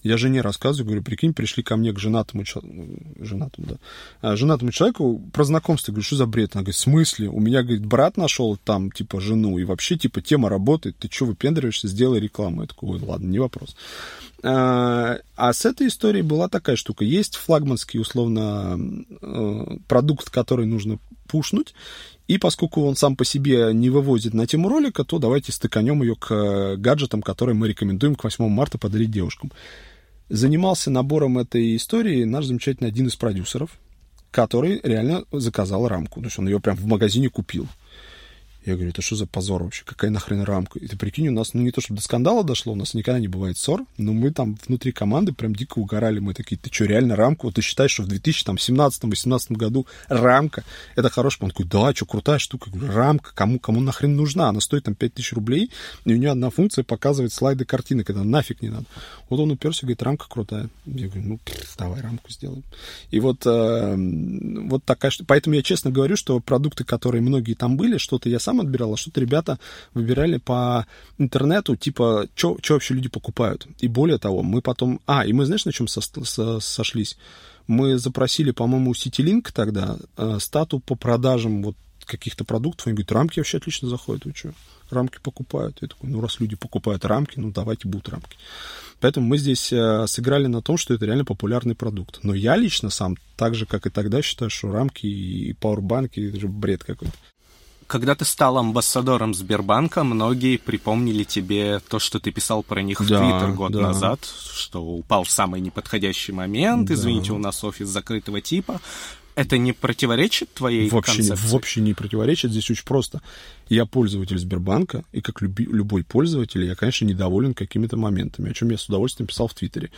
Я жене рассказываю, говорю, прикинь, пришли ко мне к женатому человеку, женатому, да, а, женатому человеку про знакомство. Говорю, что за бред? Она говорит, в смысле? У меня, говорит, брат нашел там, типа, жену, и вообще, типа, тема работает, ты что выпендриваешься, сделай рекламу. Я такой, ой, ладно, не вопрос. А, а с этой историей была такая штука. Есть флагманский, условно, э, продукт, который нужно пушнуть, и поскольку он сам по себе не вывозит на тему ролика, то давайте стыканем ее к гаджетам, которые мы рекомендуем к 8 марта подарить девушкам занимался набором этой истории наш замечательный один из продюсеров, который реально заказал рамку. То есть он ее прям в магазине купил. Я говорю, это что за позор вообще? Какая нахрен рамка? И ты прикинь, у нас, ну не то чтобы до скандала дошло, у нас никогда не бывает ссор, но мы там внутри команды прям дико угорали. Мы такие, ты что, реально рамку? Вот ты считаешь, что в 2017-2018 году рамка, это хороший? Он такой, да, что, крутая штука. Я говорю, рамка, кому, кому нахрен нужна? Она стоит там 5000 рублей, и у нее одна функция показывает слайды картинок, это нафиг не надо. Вот он уперся, говорит, рамка крутая. Я говорю, ну, давай рамку сделаем. И вот, э, вот такая, поэтому я честно говорю, что продукты, которые многие там были, что-то я сам сам отбирал, а что-то ребята выбирали по интернету, типа, что вообще люди покупают. И более того, мы потом... А, и мы, знаешь, на чем со, со, сошлись? Мы запросили, по-моему, у CityLink тогда э, стату по продажам вот каких-то продуктов. Они говорят, рамки вообще отлично заходят, вы что? Рамки покупают. Я такой, ну, раз люди покупают рамки, ну, давайте будут рамки. Поэтому мы здесь э, сыграли на том, что это реально популярный продукт. Но я лично сам, так же, как и тогда, считаю, что рамки и пауэрбанки — это же бред какой-то когда ты стал амбассадором Сбербанка, многие припомнили тебе то, что ты писал про них в да, Твиттер год да. назад, что упал в самый неподходящий момент, да. извините, у нас офис закрытого типа. Это не противоречит твоей вообще, концепции? Вообще не противоречит. Здесь очень просто. Я пользователь Сбербанка, и как люби, любой пользователь, я, конечно, недоволен какими-то моментами, о чем я с удовольствием писал в Твиттере.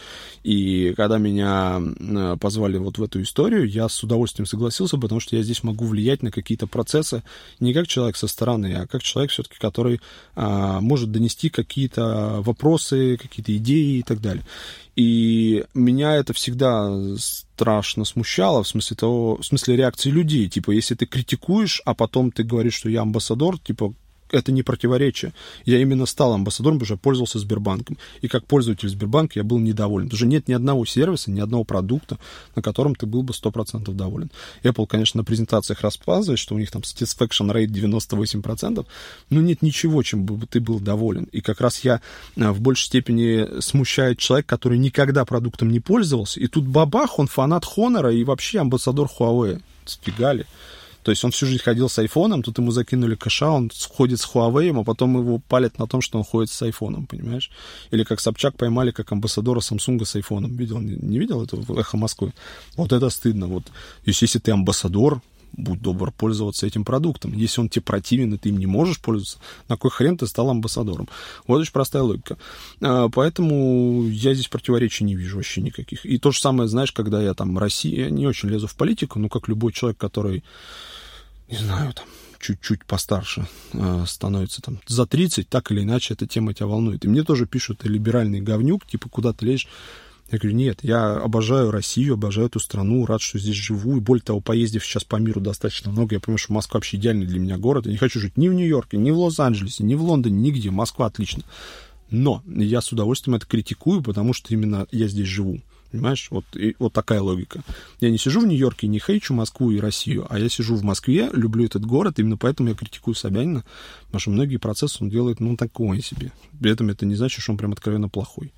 И когда меня э, позвали вот в эту историю, я с удовольствием согласился, потому что я здесь могу влиять на какие-то процессы не как человек со стороны, а как человек все-таки, который а, может донести какие-то вопросы, какие-то идеи и так далее. И меня это всегда страшно смущало в смысле того, в смысле реакции людей. Типа, если ты критикуешь, а потом ты говоришь, что я амбассадор, типа, это не противоречие. Я именно стал амбассадором, потому что пользовался Сбербанком. И как пользователь Сбербанка я был недоволен. Потому нет ни одного сервиса, ни одного продукта, на котором ты был бы 100% доволен. Apple, конечно, на презентациях рассказывает, что у них там satisfaction rate 98%, но нет ничего, чем бы ты был доволен. И как раз я э, в большей степени смущает человек, который никогда продуктом не пользовался, и тут бабах, он фанат Honor и вообще амбассадор Huawei. Сфигали. То есть он всю жизнь ходил с айфоном, тут ему закинули кэша, он ходит с Huawei, а потом его палят на том, что он ходит с айфоном, понимаешь? Или как Собчак поймали как амбассадора Samsung с айфоном. Видел, не, не видел это в «Эхо Москвы»? Вот это стыдно. Вот. Если, если ты амбассадор, будь добр пользоваться этим продуктом. Если он тебе противен, и ты им не можешь пользоваться, на кой хрен ты стал амбассадором? Вот очень простая логика. А, поэтому я здесь противоречий не вижу вообще никаких. И то же самое, знаешь, когда я там Россия, я не очень лезу в политику, но как любой человек, который не знаю, там, чуть-чуть постарше э, становится там за 30, так или иначе эта тема тебя волнует. И мне тоже пишут, ты либеральный говнюк, типа, куда ты лезешь? Я говорю, нет, я обожаю Россию, обожаю эту страну, рад, что здесь живу. И более того, поездив сейчас по миру достаточно много, я понимаю, что Москва вообще идеальный для меня город. Я не хочу жить ни в Нью-Йорке, ни в Лос-Анджелесе, ни в Лондоне, нигде. Москва отлично. Но я с удовольствием это критикую, потому что именно я здесь живу. Понимаешь? Вот, и, вот такая логика. Я не сижу в Нью-Йорке не хейчу Москву и Россию, а я сижу в Москве, люблю этот город, именно поэтому я критикую Собянина, потому что многие процессы он делает, ну, такое себе. При этом это не значит, что он прям откровенно плохой.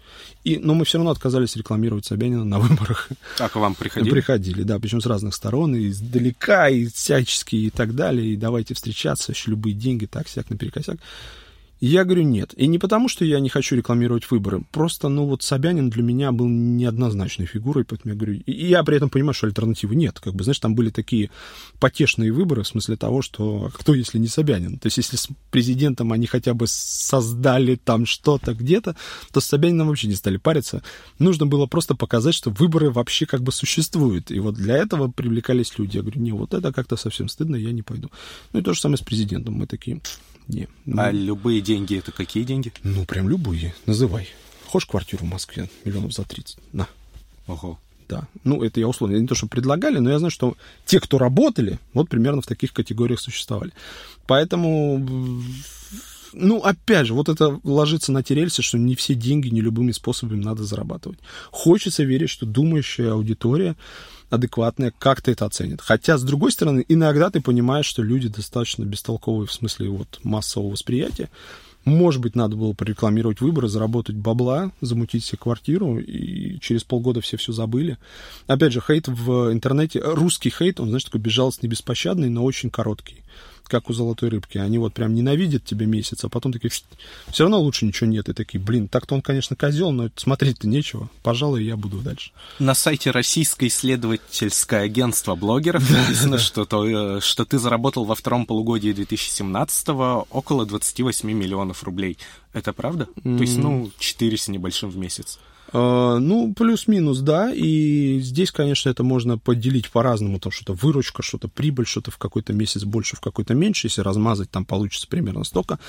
И, но мы все равно отказались рекламировать Собянина на выборах. А к вам приходили? Приходили, да, причем с разных сторон, и издалека, и всячески, и так далее, и давайте встречаться, еще любые деньги, так, всяк, наперекосяк. Я говорю, нет. И не потому, что я не хочу рекламировать выборы. Просто, ну, вот Собянин для меня был неоднозначной фигурой, поэтому я говорю... И я при этом понимаю, что альтернативы нет. Как бы, знаешь, там были такие потешные выборы в смысле того, что а кто, если не Собянин? То есть, если с президентом они хотя бы создали там что-то где-то, то с Собянином вообще не стали париться. Нужно было просто показать, что выборы вообще как бы существуют. И вот для этого привлекались люди. Я говорю, не, вот это как-то совсем стыдно, я не пойду. Ну и то же самое с президентом. Мы такие, не. Ну, а любые деньги это какие деньги? Ну, прям любые. Называй. Хочешь квартиру в Москве миллионов за 30? На. Ого. Да. Ну, это я условно. Не то, что предлагали, но я знаю, что те, кто работали, вот примерно в таких категориях существовали. Поэтому ну, опять же, вот это ложится на те рельсы, что не все деньги, не любыми способами надо зарабатывать. Хочется верить, что думающая аудитория адекватная как-то это оценит. Хотя, с другой стороны, иногда ты понимаешь, что люди достаточно бестолковые в смысле вот массового восприятия. Может быть, надо было порекламировать выборы, заработать бабла, замутить себе квартиру, и через полгода все все забыли. Опять же, хейт в интернете, русский хейт, он, знаешь, такой безжалостный, беспощадный, но очень короткий как у золотой рыбки. Они вот прям ненавидят тебя месяц, а потом такие, все равно лучше ничего нет. И такие, блин, так-то он, конечно, козел, но смотреть-то нечего. Пожалуй, я буду дальше. На сайте Российское исследовательское агентство блогеров написано, что, то, э, что ты заработал во втором полугодии 2017-го около 28 миллионов рублей. Это правда? То есть, ну, 4 с небольшим в месяц. А, ну, плюс-минус, да, и здесь, конечно, это можно поделить по-разному, там что-то выручка, что-то прибыль, что-то в какой-то месяц больше, в какой-то меньше, если размазать, там получится примерно столько.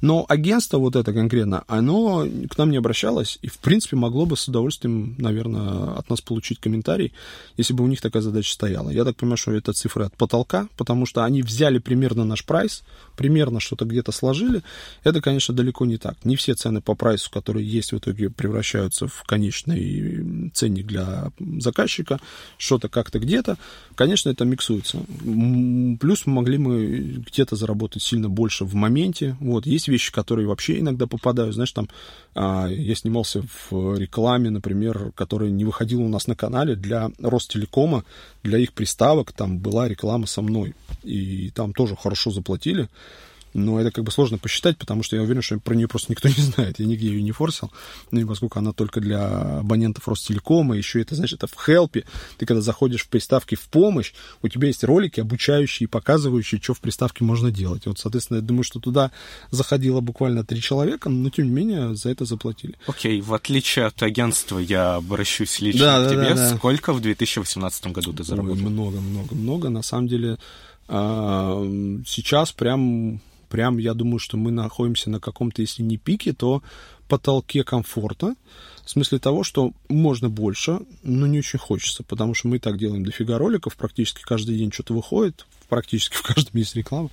Но агентство вот это конкретно, оно к нам не обращалось, и, в принципе, могло бы с удовольствием, наверное, от нас получить комментарий, если бы у них такая задача стояла. Я так понимаю, что это цифры от потолка, потому что они взяли примерно наш прайс, примерно что-то где-то сложили. Это, конечно, далеко не так. Не все цены по прайсу, которые есть в итоге, превращаются в конечный ценник для заказчика, что-то как-то где-то, конечно, это миксуется. Плюс могли мы где-то заработать сильно больше в моменте. Вот, есть вещи, которые вообще иногда попадают, знаешь, там, а, я снимался в рекламе, например, которая не выходила у нас на канале для Ростелекома, для их приставок, там была реклама со мной, и там тоже хорошо заплатили, но это как бы сложно посчитать, потому что я уверен, что про нее просто никто не знает. Я нигде ее не форсил, ну и поскольку она только для абонентов Ростелекома, еще это, значит, это в хелпе. Ты когда заходишь в приставки в помощь, у тебя есть ролики, обучающие, показывающие, что в приставке можно делать. Вот, соответственно, я думаю, что туда заходило буквально три человека, но тем не менее за это заплатили. Окей, okay, в отличие от агентства, я обращусь лично да, к тебе. Да, да. Сколько в 2018 году ты заработал? Ой, много, много, много. На самом деле а, сейчас прям прям, я думаю, что мы находимся на каком-то, если не пике, то потолке комфорта. В смысле того, что можно больше, но не очень хочется, потому что мы и так делаем дофига роликов, практически каждый день что-то выходит, практически в каждом есть реклама.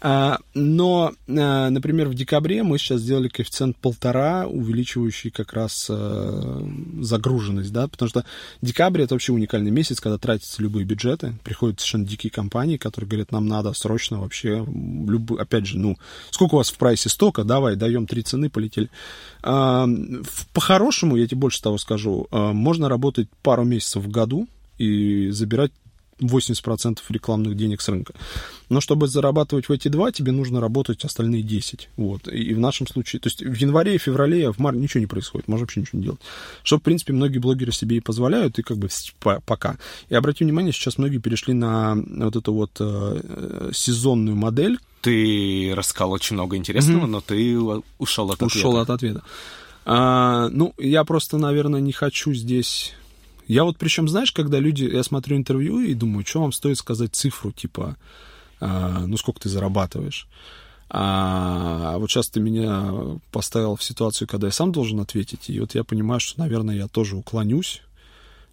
А, но, а, например, в декабре мы сейчас сделали коэффициент полтора, увеличивающий как раз а, загруженность, да, потому что декабрь это вообще уникальный месяц, когда тратятся любые бюджеты, приходят совершенно дикие компании, которые говорят, нам надо срочно вообще, люб... опять же, ну, сколько у вас в прайсе стока, давай, даем три цены, полетели. По-хорошему, я тебе больше того скажу, можно работать пару месяцев в году, и забирать 80% рекламных денег с рынка. Но чтобы зарабатывать в эти два, тебе нужно работать остальные 10. Вот. И в нашем случае, то есть в январе, феврале, в марте ничего не происходит, можно вообще ничего не делать. Что, в принципе, многие блогеры себе и позволяют, и как бы пока. И обрати внимание, сейчас многие перешли на вот эту вот э, э сезонную модель. Ты рассказал очень много интересного, mm-hmm. но ты ушел от ушел ответа. от ответа. А, ну, я просто, наверное, не хочу здесь я вот причем, знаешь, когда люди, я смотрю интервью и думаю, что вам стоит сказать цифру, типа, э, ну, сколько ты зарабатываешь. А вот сейчас ты меня поставил в ситуацию, когда я сам должен ответить, и вот я понимаю, что, наверное, я тоже уклонюсь,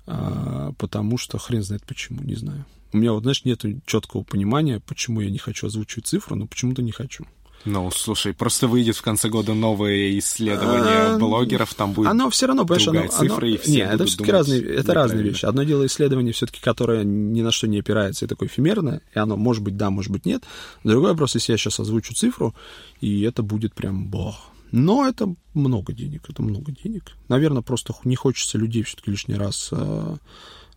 а, потому что хрен знает почему, не знаю. У меня вот, знаешь, нет четкого понимания, почему я не хочу озвучивать цифру, но почему-то не хочу. Ну, слушай, просто выйдет в конце года новое исследование а, блогеров, там будет оно все равно, понимаешь, оно, цифры, оно... и все Нет, это все-таки разные, это разные вещи. Одно дело исследование все-таки, которое ни на что не опирается и такое эфемерное, и оно может быть да, может быть нет. Другой вопрос, если я сейчас озвучу цифру, и это будет прям бог. Но это много денег, это много денег. Наверное, просто не хочется людей все-таки лишний раз, а,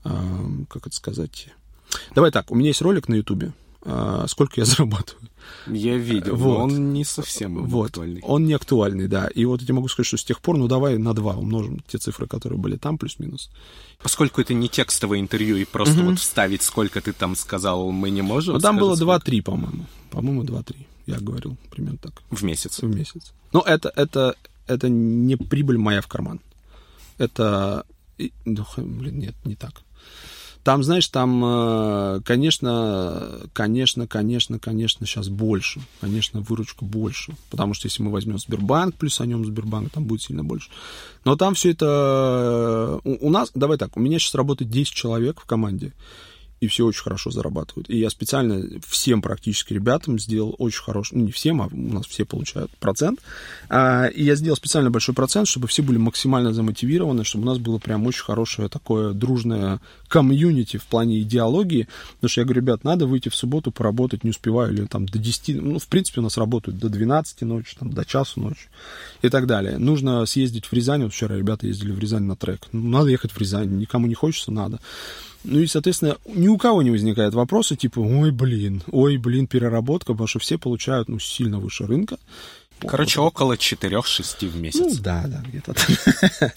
а, как это сказать... Давай так, у меня есть ролик на Ютубе, а, сколько я зарабатываю. Я видел, Вот. он не совсем Вот. актуальный. Он не актуальный, да. И вот я могу сказать, что с тех пор, ну давай на два умножим те цифры, которые были там, плюс-минус. Поскольку это не текстовое интервью, и просто вот вставить, сколько ты там сказал, мы не можем. Ну, там было сколько 2-3, по-моему. По-моему, 2-3. Я говорил примерно так. В месяц. В месяц. Но это, это, это не прибыль моя в карман. Это... ну, блин, нет, не так. Там, знаешь, там, э, конечно, конечно, конечно, конечно, сейчас больше. Конечно, выручка больше. Потому что если мы возьмем Сбербанк, плюс о нем Сбербанк, там будет сильно больше. Но там все это... У, у нас, давай так, у меня сейчас работает 10 человек в команде. И все очень хорошо зарабатывают. И я специально всем практически ребятам сделал очень хороший, ну не всем, а у нас все получают процент. А, и я сделал специально большой процент, чтобы все были максимально замотивированы, чтобы у нас было прям очень хорошее такое дружное комьюнити в плане идеологии. Потому что я говорю, ребят, надо выйти в субботу поработать, не успеваю, или там до 10, ну, в принципе, у нас работают до 12 ночи, там, до часу ночи и так далее. Нужно съездить в Рязань, вот вчера ребята ездили в Рязань на трек. Ну, надо ехать в Рязань, никому не хочется, надо. Ну и, соответственно, ни у кого не возникает вопроса типа, ой, блин, ой, блин, переработка, потому что все получают, ну, сильно выше рынка. Короче, около 4-6 в Ну, месяц. да, да, где-то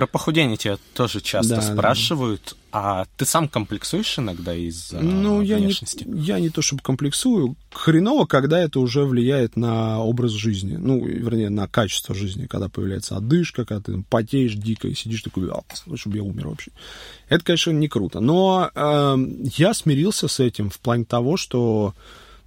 Про похудение тебя тоже часто Да, да. спрашивают. А ты сам комплексуешь иногда из-за Ну, я не, внешности? я не то чтобы комплексую. Хреново, когда это уже влияет на образ жизни. Ну, вернее, на качество жизни, когда появляется одышка, когда ты потеешь дико и сидишь такой, «А, лучше бы я умер вообще. Это, конечно, не круто. Но эм, я смирился с этим в плане того, что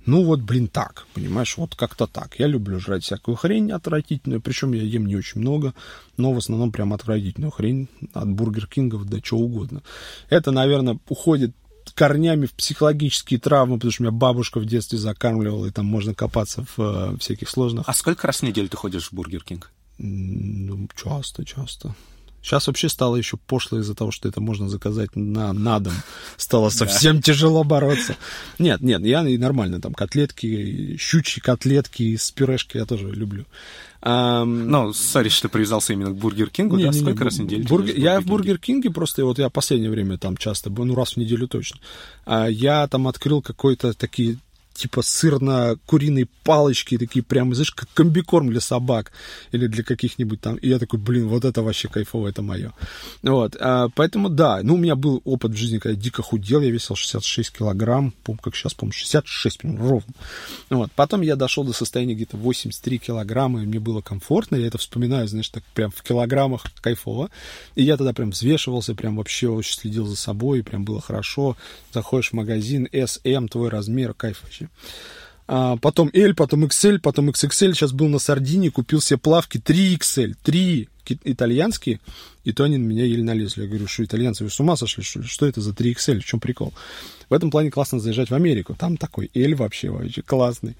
ну вот, блин, так, понимаешь, вот как-то так. Я люблю жрать всякую хрень отвратительную, причем я ем не очень много, но в основном прям отвратительную хрень от бургер кингов до чего угодно. Это, наверное, уходит корнями в психологические травмы, потому что меня бабушка в детстве закармливала, и там можно копаться в э, всяких сложных... А сколько раз в неделю ты ходишь в Burger King? Ну, часто, часто. Сейчас вообще стало еще пошло из-за того, что это можно заказать на, на дом. Стало совсем тяжело бороться. Нет, нет, я и нормально. Там котлетки, щучьи котлетки с пюрешкой я тоже люблю. Ам, Ну, sorry, что привязался именно к Бургер Кингу, не, да? не, не, Сколько бу- раз в неделю? в Я в Бургер Кинге просто, вот я последнее время там часто, был, ну, раз в неделю точно. А я там открыл какой-то такие типа сырно-куриные палочки, такие прям, знаешь, как комбикорм для собак или для каких-нибудь там. И я такой, блин, вот это вообще кайфово, это мое. Вот, а, поэтому да, ну, у меня был опыт в жизни, когда я дико худел, я весил 66 килограмм, помню, как сейчас, помню, 66, прям ровно. Вот, потом я дошел до состояния где-то 83 килограмма, и мне было комфортно, я это вспоминаю, знаешь, так прям в килограммах кайфово. И я тогда прям взвешивался, прям вообще очень следил за собой, и прям было хорошо. Заходишь в магазин, SM, твой размер, кайф вообще. А, потом L, потом XL, потом XXL. Сейчас был на Сардинии, купил себе плавки 3XL, 3 ки- итальянские, и то они на меня еле налезли. Я говорю, что итальянцы, вы с ума сошли, что ли? Что это за 3XL? В чем прикол? В этом плане классно заезжать в Америку. Там такой L вообще, вообще классный.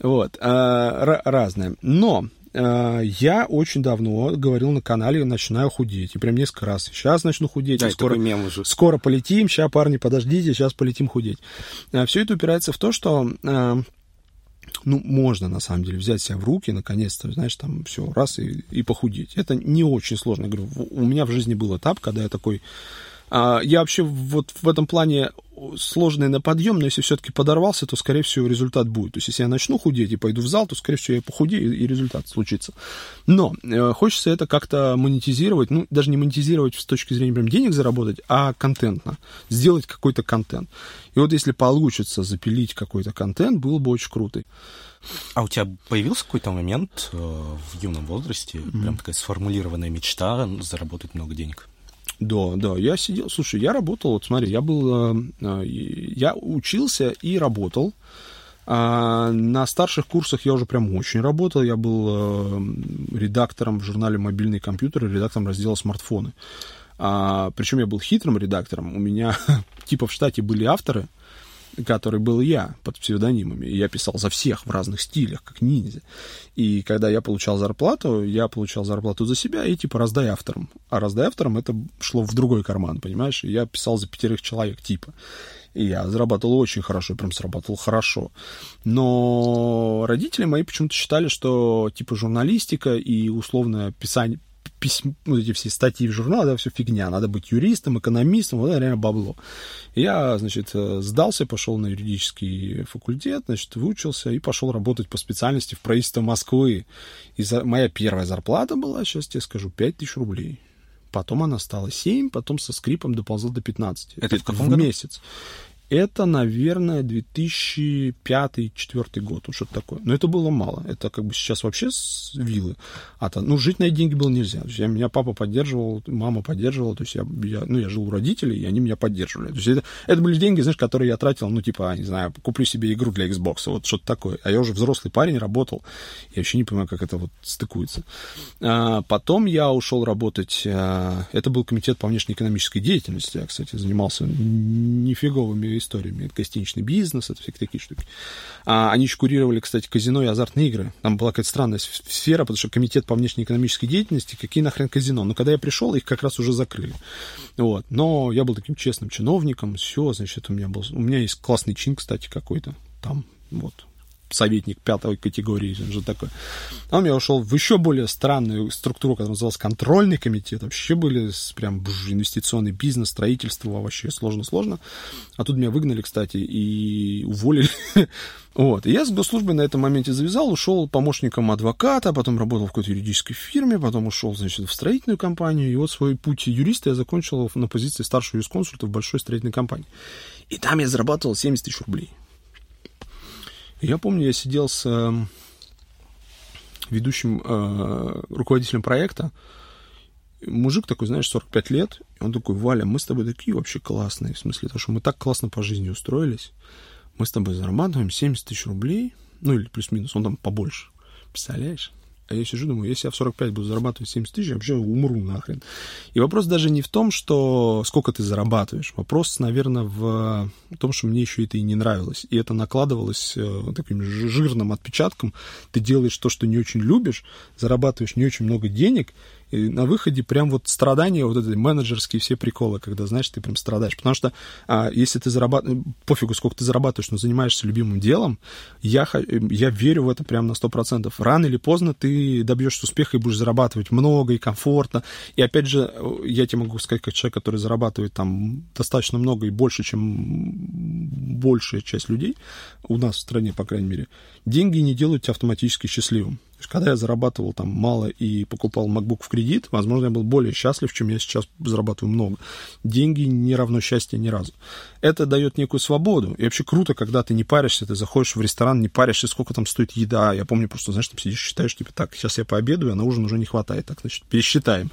Вот. а, ра- разное. Но я очень давно говорил на канале, начинаю худеть. И прям несколько раз. Сейчас начну худеть. Да, скоро, мем уже. скоро полетим. Сейчас, парни, подождите, сейчас полетим худеть. Все это упирается в то, что а, ну, можно, на самом деле, взять себя в руки, наконец-то, знаешь, там, все, раз и, и похудеть. Это не очень сложно. Я говорю, у меня в жизни был этап, когда я такой... а, я вообще вот в этом плане сложный на подъем, но если все-таки подорвался, то, скорее всего, результат будет. То есть, если я начну худеть и пойду в зал, то, скорее всего, я похудею, и, результат случится. Но э, хочется это как-то монетизировать, ну, даже не монетизировать с точки зрения прям денег заработать, а контентно. Сделать какой-то контент. И вот если получится запилить какой-то контент, было бы очень круто. А у тебя появился какой-то момент э, в юном возрасте, прям такая сформулированная мечта заработать много денег? Да, да, я сидел, слушай, я работал, вот смотри, я был, э, э, я учился и работал. А на старших курсах я уже прям очень работал. Я был э, редактором в журнале «Мобильный компьютер», и редактором раздела «Смартфоны». А, причем я был хитрым редактором. У меня типа в штате были авторы, который был я под псевдонимами. Я писал за всех в разных стилях, как ниндзя. И когда я получал зарплату, я получал зарплату за себя и типа раздай авторам. А раздай авторам это шло в другой карман, понимаешь? Я писал за пятерых человек типа. И я зарабатывал очень хорошо, прям срабатывал хорошо. Но родители мои почему-то считали, что типа журналистика и условное писание, письма, вот эти все статьи в журнале, да, все фигня. Надо быть юристом, экономистом, вот это реально бабло. Я, значит, э, сдался, пошел на юридический факультет, значит, выучился и пошел работать по специальности в правительство Москвы. И за... моя первая зарплата была, сейчас тебе скажу, 5 тысяч рублей. Потом она стала 7, потом со скрипом доползла до 15. Это в каком в году? месяц. Это, наверное, 2005-2004 год, что-то такое. Но это было мало. Это как бы сейчас вообще с виллы. А то, ну, жить на эти деньги было нельзя. То есть я, меня папа поддерживал, мама поддерживала. То есть я, я, ну, я жил у родителей, и они меня поддерживали. То есть это, это были деньги, знаешь, которые я тратил, ну, типа, не знаю, куплю себе игру для Xbox, вот что-то такое. А я уже взрослый парень, работал. Я вообще не понимаю, как это вот стыкуется. А, потом я ушел работать. А, это был комитет по внешнеэкономической деятельности. Я, кстати, занимался нифиговыми историями. Это гостиничный бизнес, это всякие такие штуки. А, они еще курировали, кстати, казино и азартные игры. Там была какая-то странная сфера, потому что комитет по внешнеэкономической деятельности, какие нахрен казино. Но когда я пришел, их как раз уже закрыли. Вот. Но я был таким честным чиновником, все, значит, у меня был... У меня есть классный чин, кстати, какой-то там, вот, советник пятой категории, же такой. А он я ушел в еще более странную структуру, которая называлась контрольный комитет. Вообще были прям бж, инвестиционный бизнес, строительство, вообще сложно-сложно. А тут меня выгнали, кстати, и уволили. вот. И я с госслужбой на этом моменте завязал, ушел помощником адвоката, потом работал в какой-то юридической фирме, потом ушел, значит, в строительную компанию. И вот свой путь юриста я закончил на позиции старшего юрисконсульта в большой строительной компании. И там я зарабатывал 70 тысяч рублей. Я помню, я сидел с э, ведущим э, руководителем проекта. Мужик такой, знаешь, 45 лет. И он такой, Валя, мы с тобой такие вообще классные. В смысле, то, что мы так классно по жизни устроились. Мы с тобой зарабатываем 70 тысяч рублей. Ну, или плюс-минус, он там побольше. Представляешь? А я сижу, думаю, если я в 45 буду зарабатывать 70 тысяч, я вообще умру нахрен. И вопрос даже не в том, что сколько ты зарабатываешь. Вопрос, наверное, в том, что мне еще это и не нравилось. И это накладывалось э, таким жирным отпечатком. Ты делаешь то, что не очень любишь, зарабатываешь не очень много денег, и на выходе прям вот страдания, вот эти менеджерские все приколы, когда, знаешь, ты прям страдаешь. Потому что а, если ты зарабатываешь, пофигу, сколько ты зарабатываешь, но занимаешься любимым делом, я, я верю в это прям на 100%. Рано или поздно ты добьешься успеха и будешь зарабатывать много и комфортно. И опять же, я тебе могу сказать, как человек, который зарабатывает там достаточно много и больше, чем большая часть людей у нас в стране, по крайней мере, деньги не делают тебя автоматически счастливым есть, когда я зарабатывал там мало и покупал MacBook в кредит, возможно, я был более счастлив, чем я сейчас зарабатываю много. Деньги не равно счастье ни разу. Это дает некую свободу. И вообще круто, когда ты не паришься, ты заходишь в ресторан, не паришься, сколько там стоит еда. Я помню просто, знаешь, там сидишь, считаешь, типа, так, сейчас я пообедаю, а на ужин уже не хватает. Так, значит, пересчитаем.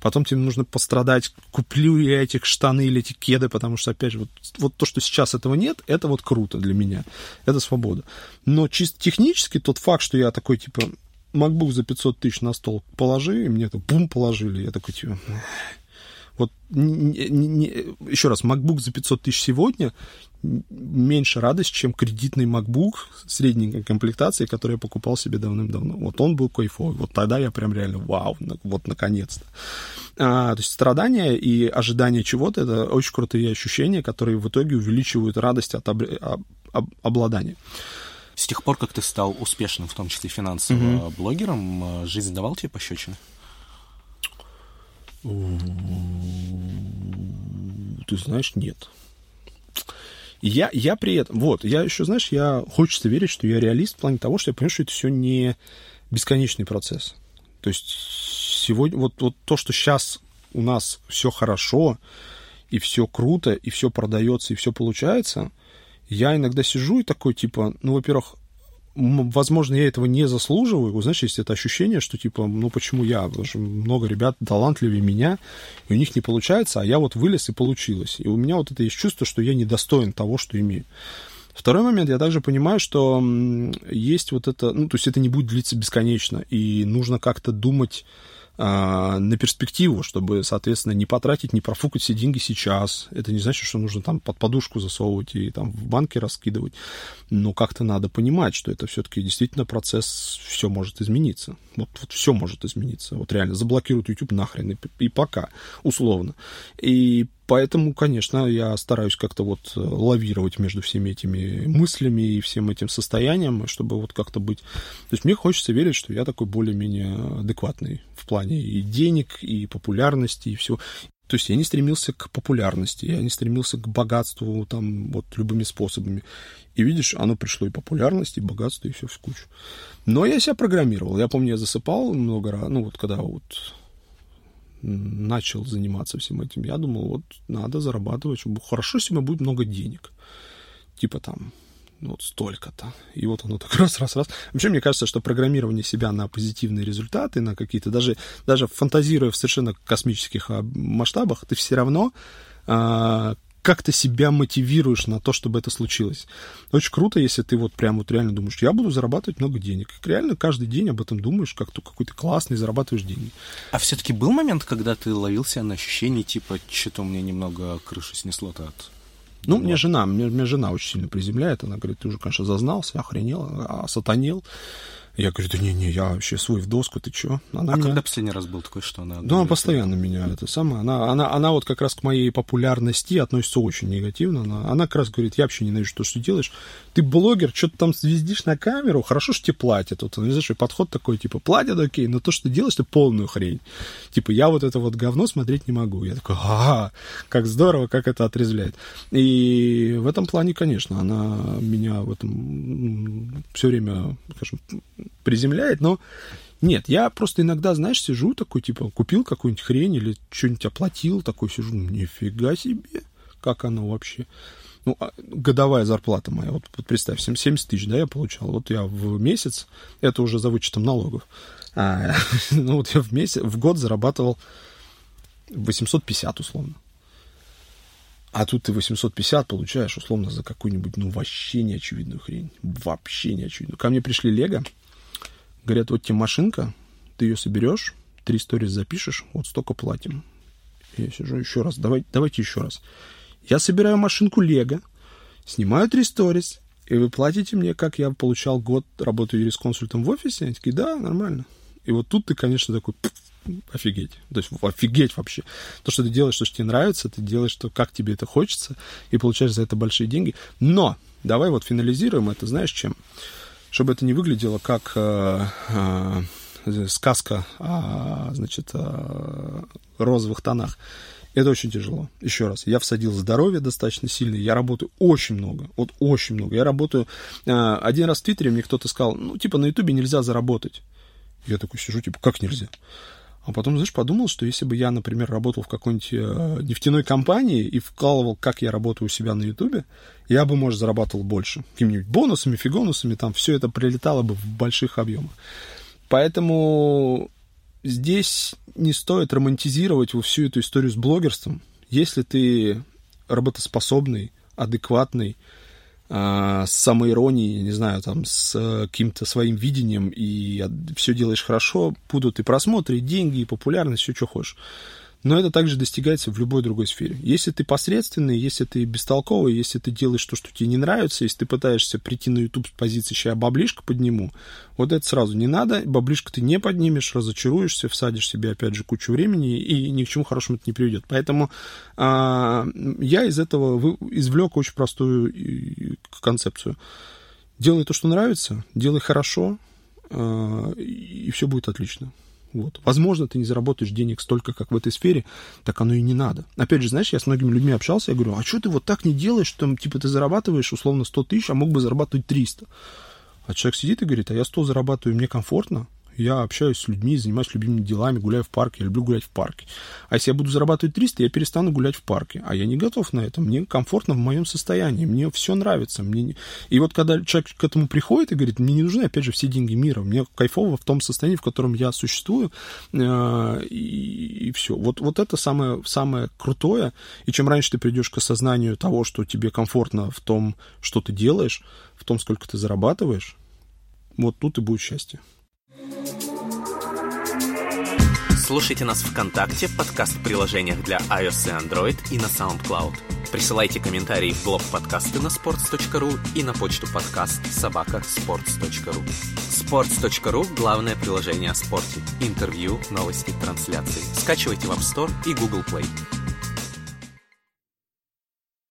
Потом тебе нужно пострадать, куплю я этих штаны или эти кеды, потому что, опять же, вот, вот то, что сейчас этого нет, это вот круто для меня. Это свобода. Но чисто технически тот факт, что я такой, типа, MacBook за 500 тысяч на стол положи, и мне это бум положили. Я такой, типа, вот не, не, не, еще раз, MacBook за 500 тысяч сегодня меньше радость, чем кредитный MacBook средней комплектации, который я покупал себе давным-давно. Вот он был кайфовый. Вот тогда я прям реально вау, вот наконец-то. А, то есть страдания и ожидание чего-то — это очень крутые ощущения, которые в итоге увеличивают радость от об, об, обладания. С тех пор, как ты стал успешным, в том числе финансово, mm-hmm. блогером, жизнь давал тебе пощечины? Ты знаешь, нет. Я, я при этом, вот, я еще, знаешь, я хочется верить, что я реалист в плане того, что я понимаю, что это все не бесконечный процесс. То есть сегодня, вот, вот то, что сейчас у нас все хорошо, и все круто, и все продается, и все получается, я иногда сижу и такой, типа, ну, во-первых, возможно, я этого не заслуживаю. Знаешь, есть это ощущение, что, типа, ну, почему я? Потому что много ребят талантливее меня, и у них не получается, а я вот вылез и получилось. И у меня вот это есть чувство, что я недостоин того, что имею. Второй момент, я также понимаю, что есть вот это, ну, то есть это не будет длиться бесконечно, и нужно как-то думать на перспективу, чтобы, соответственно, не потратить, не профукать все деньги сейчас. Это не значит, что нужно там под подушку засовывать и там в банке раскидывать. Но как-то надо понимать, что это все-таки действительно процесс, все может измениться. Вот, вот все может измениться. Вот реально заблокируют YouTube нахрен и, и пока, условно. И Поэтому, конечно, я стараюсь как-то вот лавировать между всеми этими мыслями и всем этим состоянием, чтобы вот как-то быть... То есть мне хочется верить, что я такой более-менее адекватный в плане и денег, и популярности, и всего. То есть я не стремился к популярности, я не стремился к богатству там вот любыми способами. И видишь, оно пришло и популярность, и богатство, и все в кучу. Но я себя программировал. Я помню, я засыпал много раз, ну вот когда вот начал заниматься всем этим, я думал, вот надо зарабатывать, чтобы хорошо, если у будет много денег. Типа там ну, вот столько-то. И вот оно так раз, раз, раз. Вообще, мне кажется, что программирование себя на позитивные результаты, на какие-то, даже, даже фантазируя в совершенно космических а, масштабах, ты все равно а, как-то себя мотивируешь на то, чтобы это случилось. Очень круто, если ты вот прям вот реально думаешь, я буду зарабатывать много денег. И реально каждый день об этом думаешь, как то какой то классный, зарабатываешь деньги. А все-таки был момент, когда ты ловился на ощущение, типа, что-то у меня немного крышу снесло-то от ну, вот. мне жена, мне, мне жена очень сильно приземляет. Она говорит, ты уже, конечно, зазнался, охренел, а сатанел. Я говорю, да не-не, я вообще свой в доску, ты чё? Она а меня... когда последний раз был такой, что она... Да, она постоянно меня это самое. Она, она, она вот как раз к моей популярности относится очень негативно. Она, она как раз говорит, я вообще ненавижу то, что делаешь. Ты блогер, что-то там звездишь на камеру, хорошо, что тебе платят. Вот, ну, знаешь, подход такой, типа, платят, окей, но то, что ты делаешь, ты полную хрень. Типа, я вот это вот говно смотреть не могу. Я такой, ага, как здорово, как это отрезвляет. И в этом плане, конечно, она меня в этом все время, скажем, приземляет, но нет, я просто иногда, знаешь, сижу такой, типа, купил какую-нибудь хрень или что-нибудь оплатил, такой сижу, нифига себе, как оно вообще. Ну, а, годовая зарплата моя, вот, вот представь, 70 тысяч, да, я получал. Вот я в месяц, это уже за вычетом налогов, а, ну, вот я в месяц, в год зарабатывал 850 условно. А тут ты 850 получаешь, условно, за какую-нибудь, ну, вообще неочевидную хрень. Вообще неочевидную. Ко мне пришли Лего, Говорят, вот тебе машинка, ты ее соберешь, три сторис запишешь, вот столько платим. Я сижу еще раз, давай, давайте еще раз. Я собираю машинку Лего, снимаю три сторис, и вы платите мне, как я получал год, работаю юрисконсультом в офисе? Они такие, да, нормально. И вот тут ты, конечно, такой, офигеть. То есть офигеть вообще. То, что ты делаешь, то, что тебе нравится, ты делаешь то, как тебе это хочется, и получаешь за это большие деньги. Но давай вот финализируем это, знаешь, чем? Чтобы это не выглядело как э, э, сказка о, значит, о розовых тонах. Это очень тяжело. Еще раз, я всадил здоровье достаточно сильно, я работаю очень много, вот очень много. Я работаю... Э, один раз в Твиттере мне кто-то сказал, ну, типа, на Ютубе нельзя заработать. Я такой сижу, типа, как нельзя? А потом, знаешь, подумал, что если бы я, например, работал в какой-нибудь э, нефтяной компании и вкалывал, как я работаю у себя на Ютубе, я бы, может, зарабатывал больше. Какими-нибудь бонусами, фигонусами, там все это прилетало бы в больших объемах. Поэтому здесь не стоит романтизировать всю эту историю с блогерством. Если ты работоспособный, адекватный, а, с самоиронией, не знаю, там, с э, каким-то своим видением, и все делаешь хорошо, будут и просмотры, и деньги, и популярность, все, что хочешь. Но это также достигается в любой другой сфере. Если ты посредственный, если ты бестолковый, если ты делаешь то, что тебе не нравится, если ты пытаешься прийти на YouTube с позиции «сейчас я баблишко подниму», вот это сразу не надо, баблишко ты не поднимешь, разочаруешься, всадишь себе, опять же, кучу времени, и ни к чему хорошему это не приведет. Поэтому а, я из этого извлек очень простую концепцию. Делай то, что нравится, делай хорошо, а, и все будет отлично. Вот. Возможно, ты не заработаешь денег столько, как в этой сфере, так оно и не надо. Опять же, знаешь, я с многими людьми общался, я говорю, а что ты вот так не делаешь, что, типа, ты зарабатываешь условно 100 тысяч, а мог бы зарабатывать 300. А человек сидит и говорит, а я 100 зарабатываю, мне комфортно, я общаюсь с людьми, занимаюсь любимыми делами, гуляю в парке, я люблю гулять в парке. А если я буду зарабатывать 300, я перестану гулять в парке. А я не готов на это. Мне комфортно в моем состоянии, мне все нравится. Мне... И вот когда человек к этому приходит и говорит, мне не нужны, опять же, все деньги мира, мне кайфово в том состоянии, в котором я существую, э, и, все. Вот, вот это самое, самое крутое. И чем раньше ты придешь к осознанию того, что тебе комфортно в том, что ты делаешь, в том, сколько ты зарабатываешь, вот тут и будет счастье. Слушайте нас ВКонтакте, в приложениях для iOS и Android и на SoundCloud. Присылайте комментарии в блог подкасты на sports.ru и на почту подкаст собака sports.ru. Sports.ru – главное приложение о спорте. Интервью, новости, трансляции. Скачивайте в App Store и Google Play.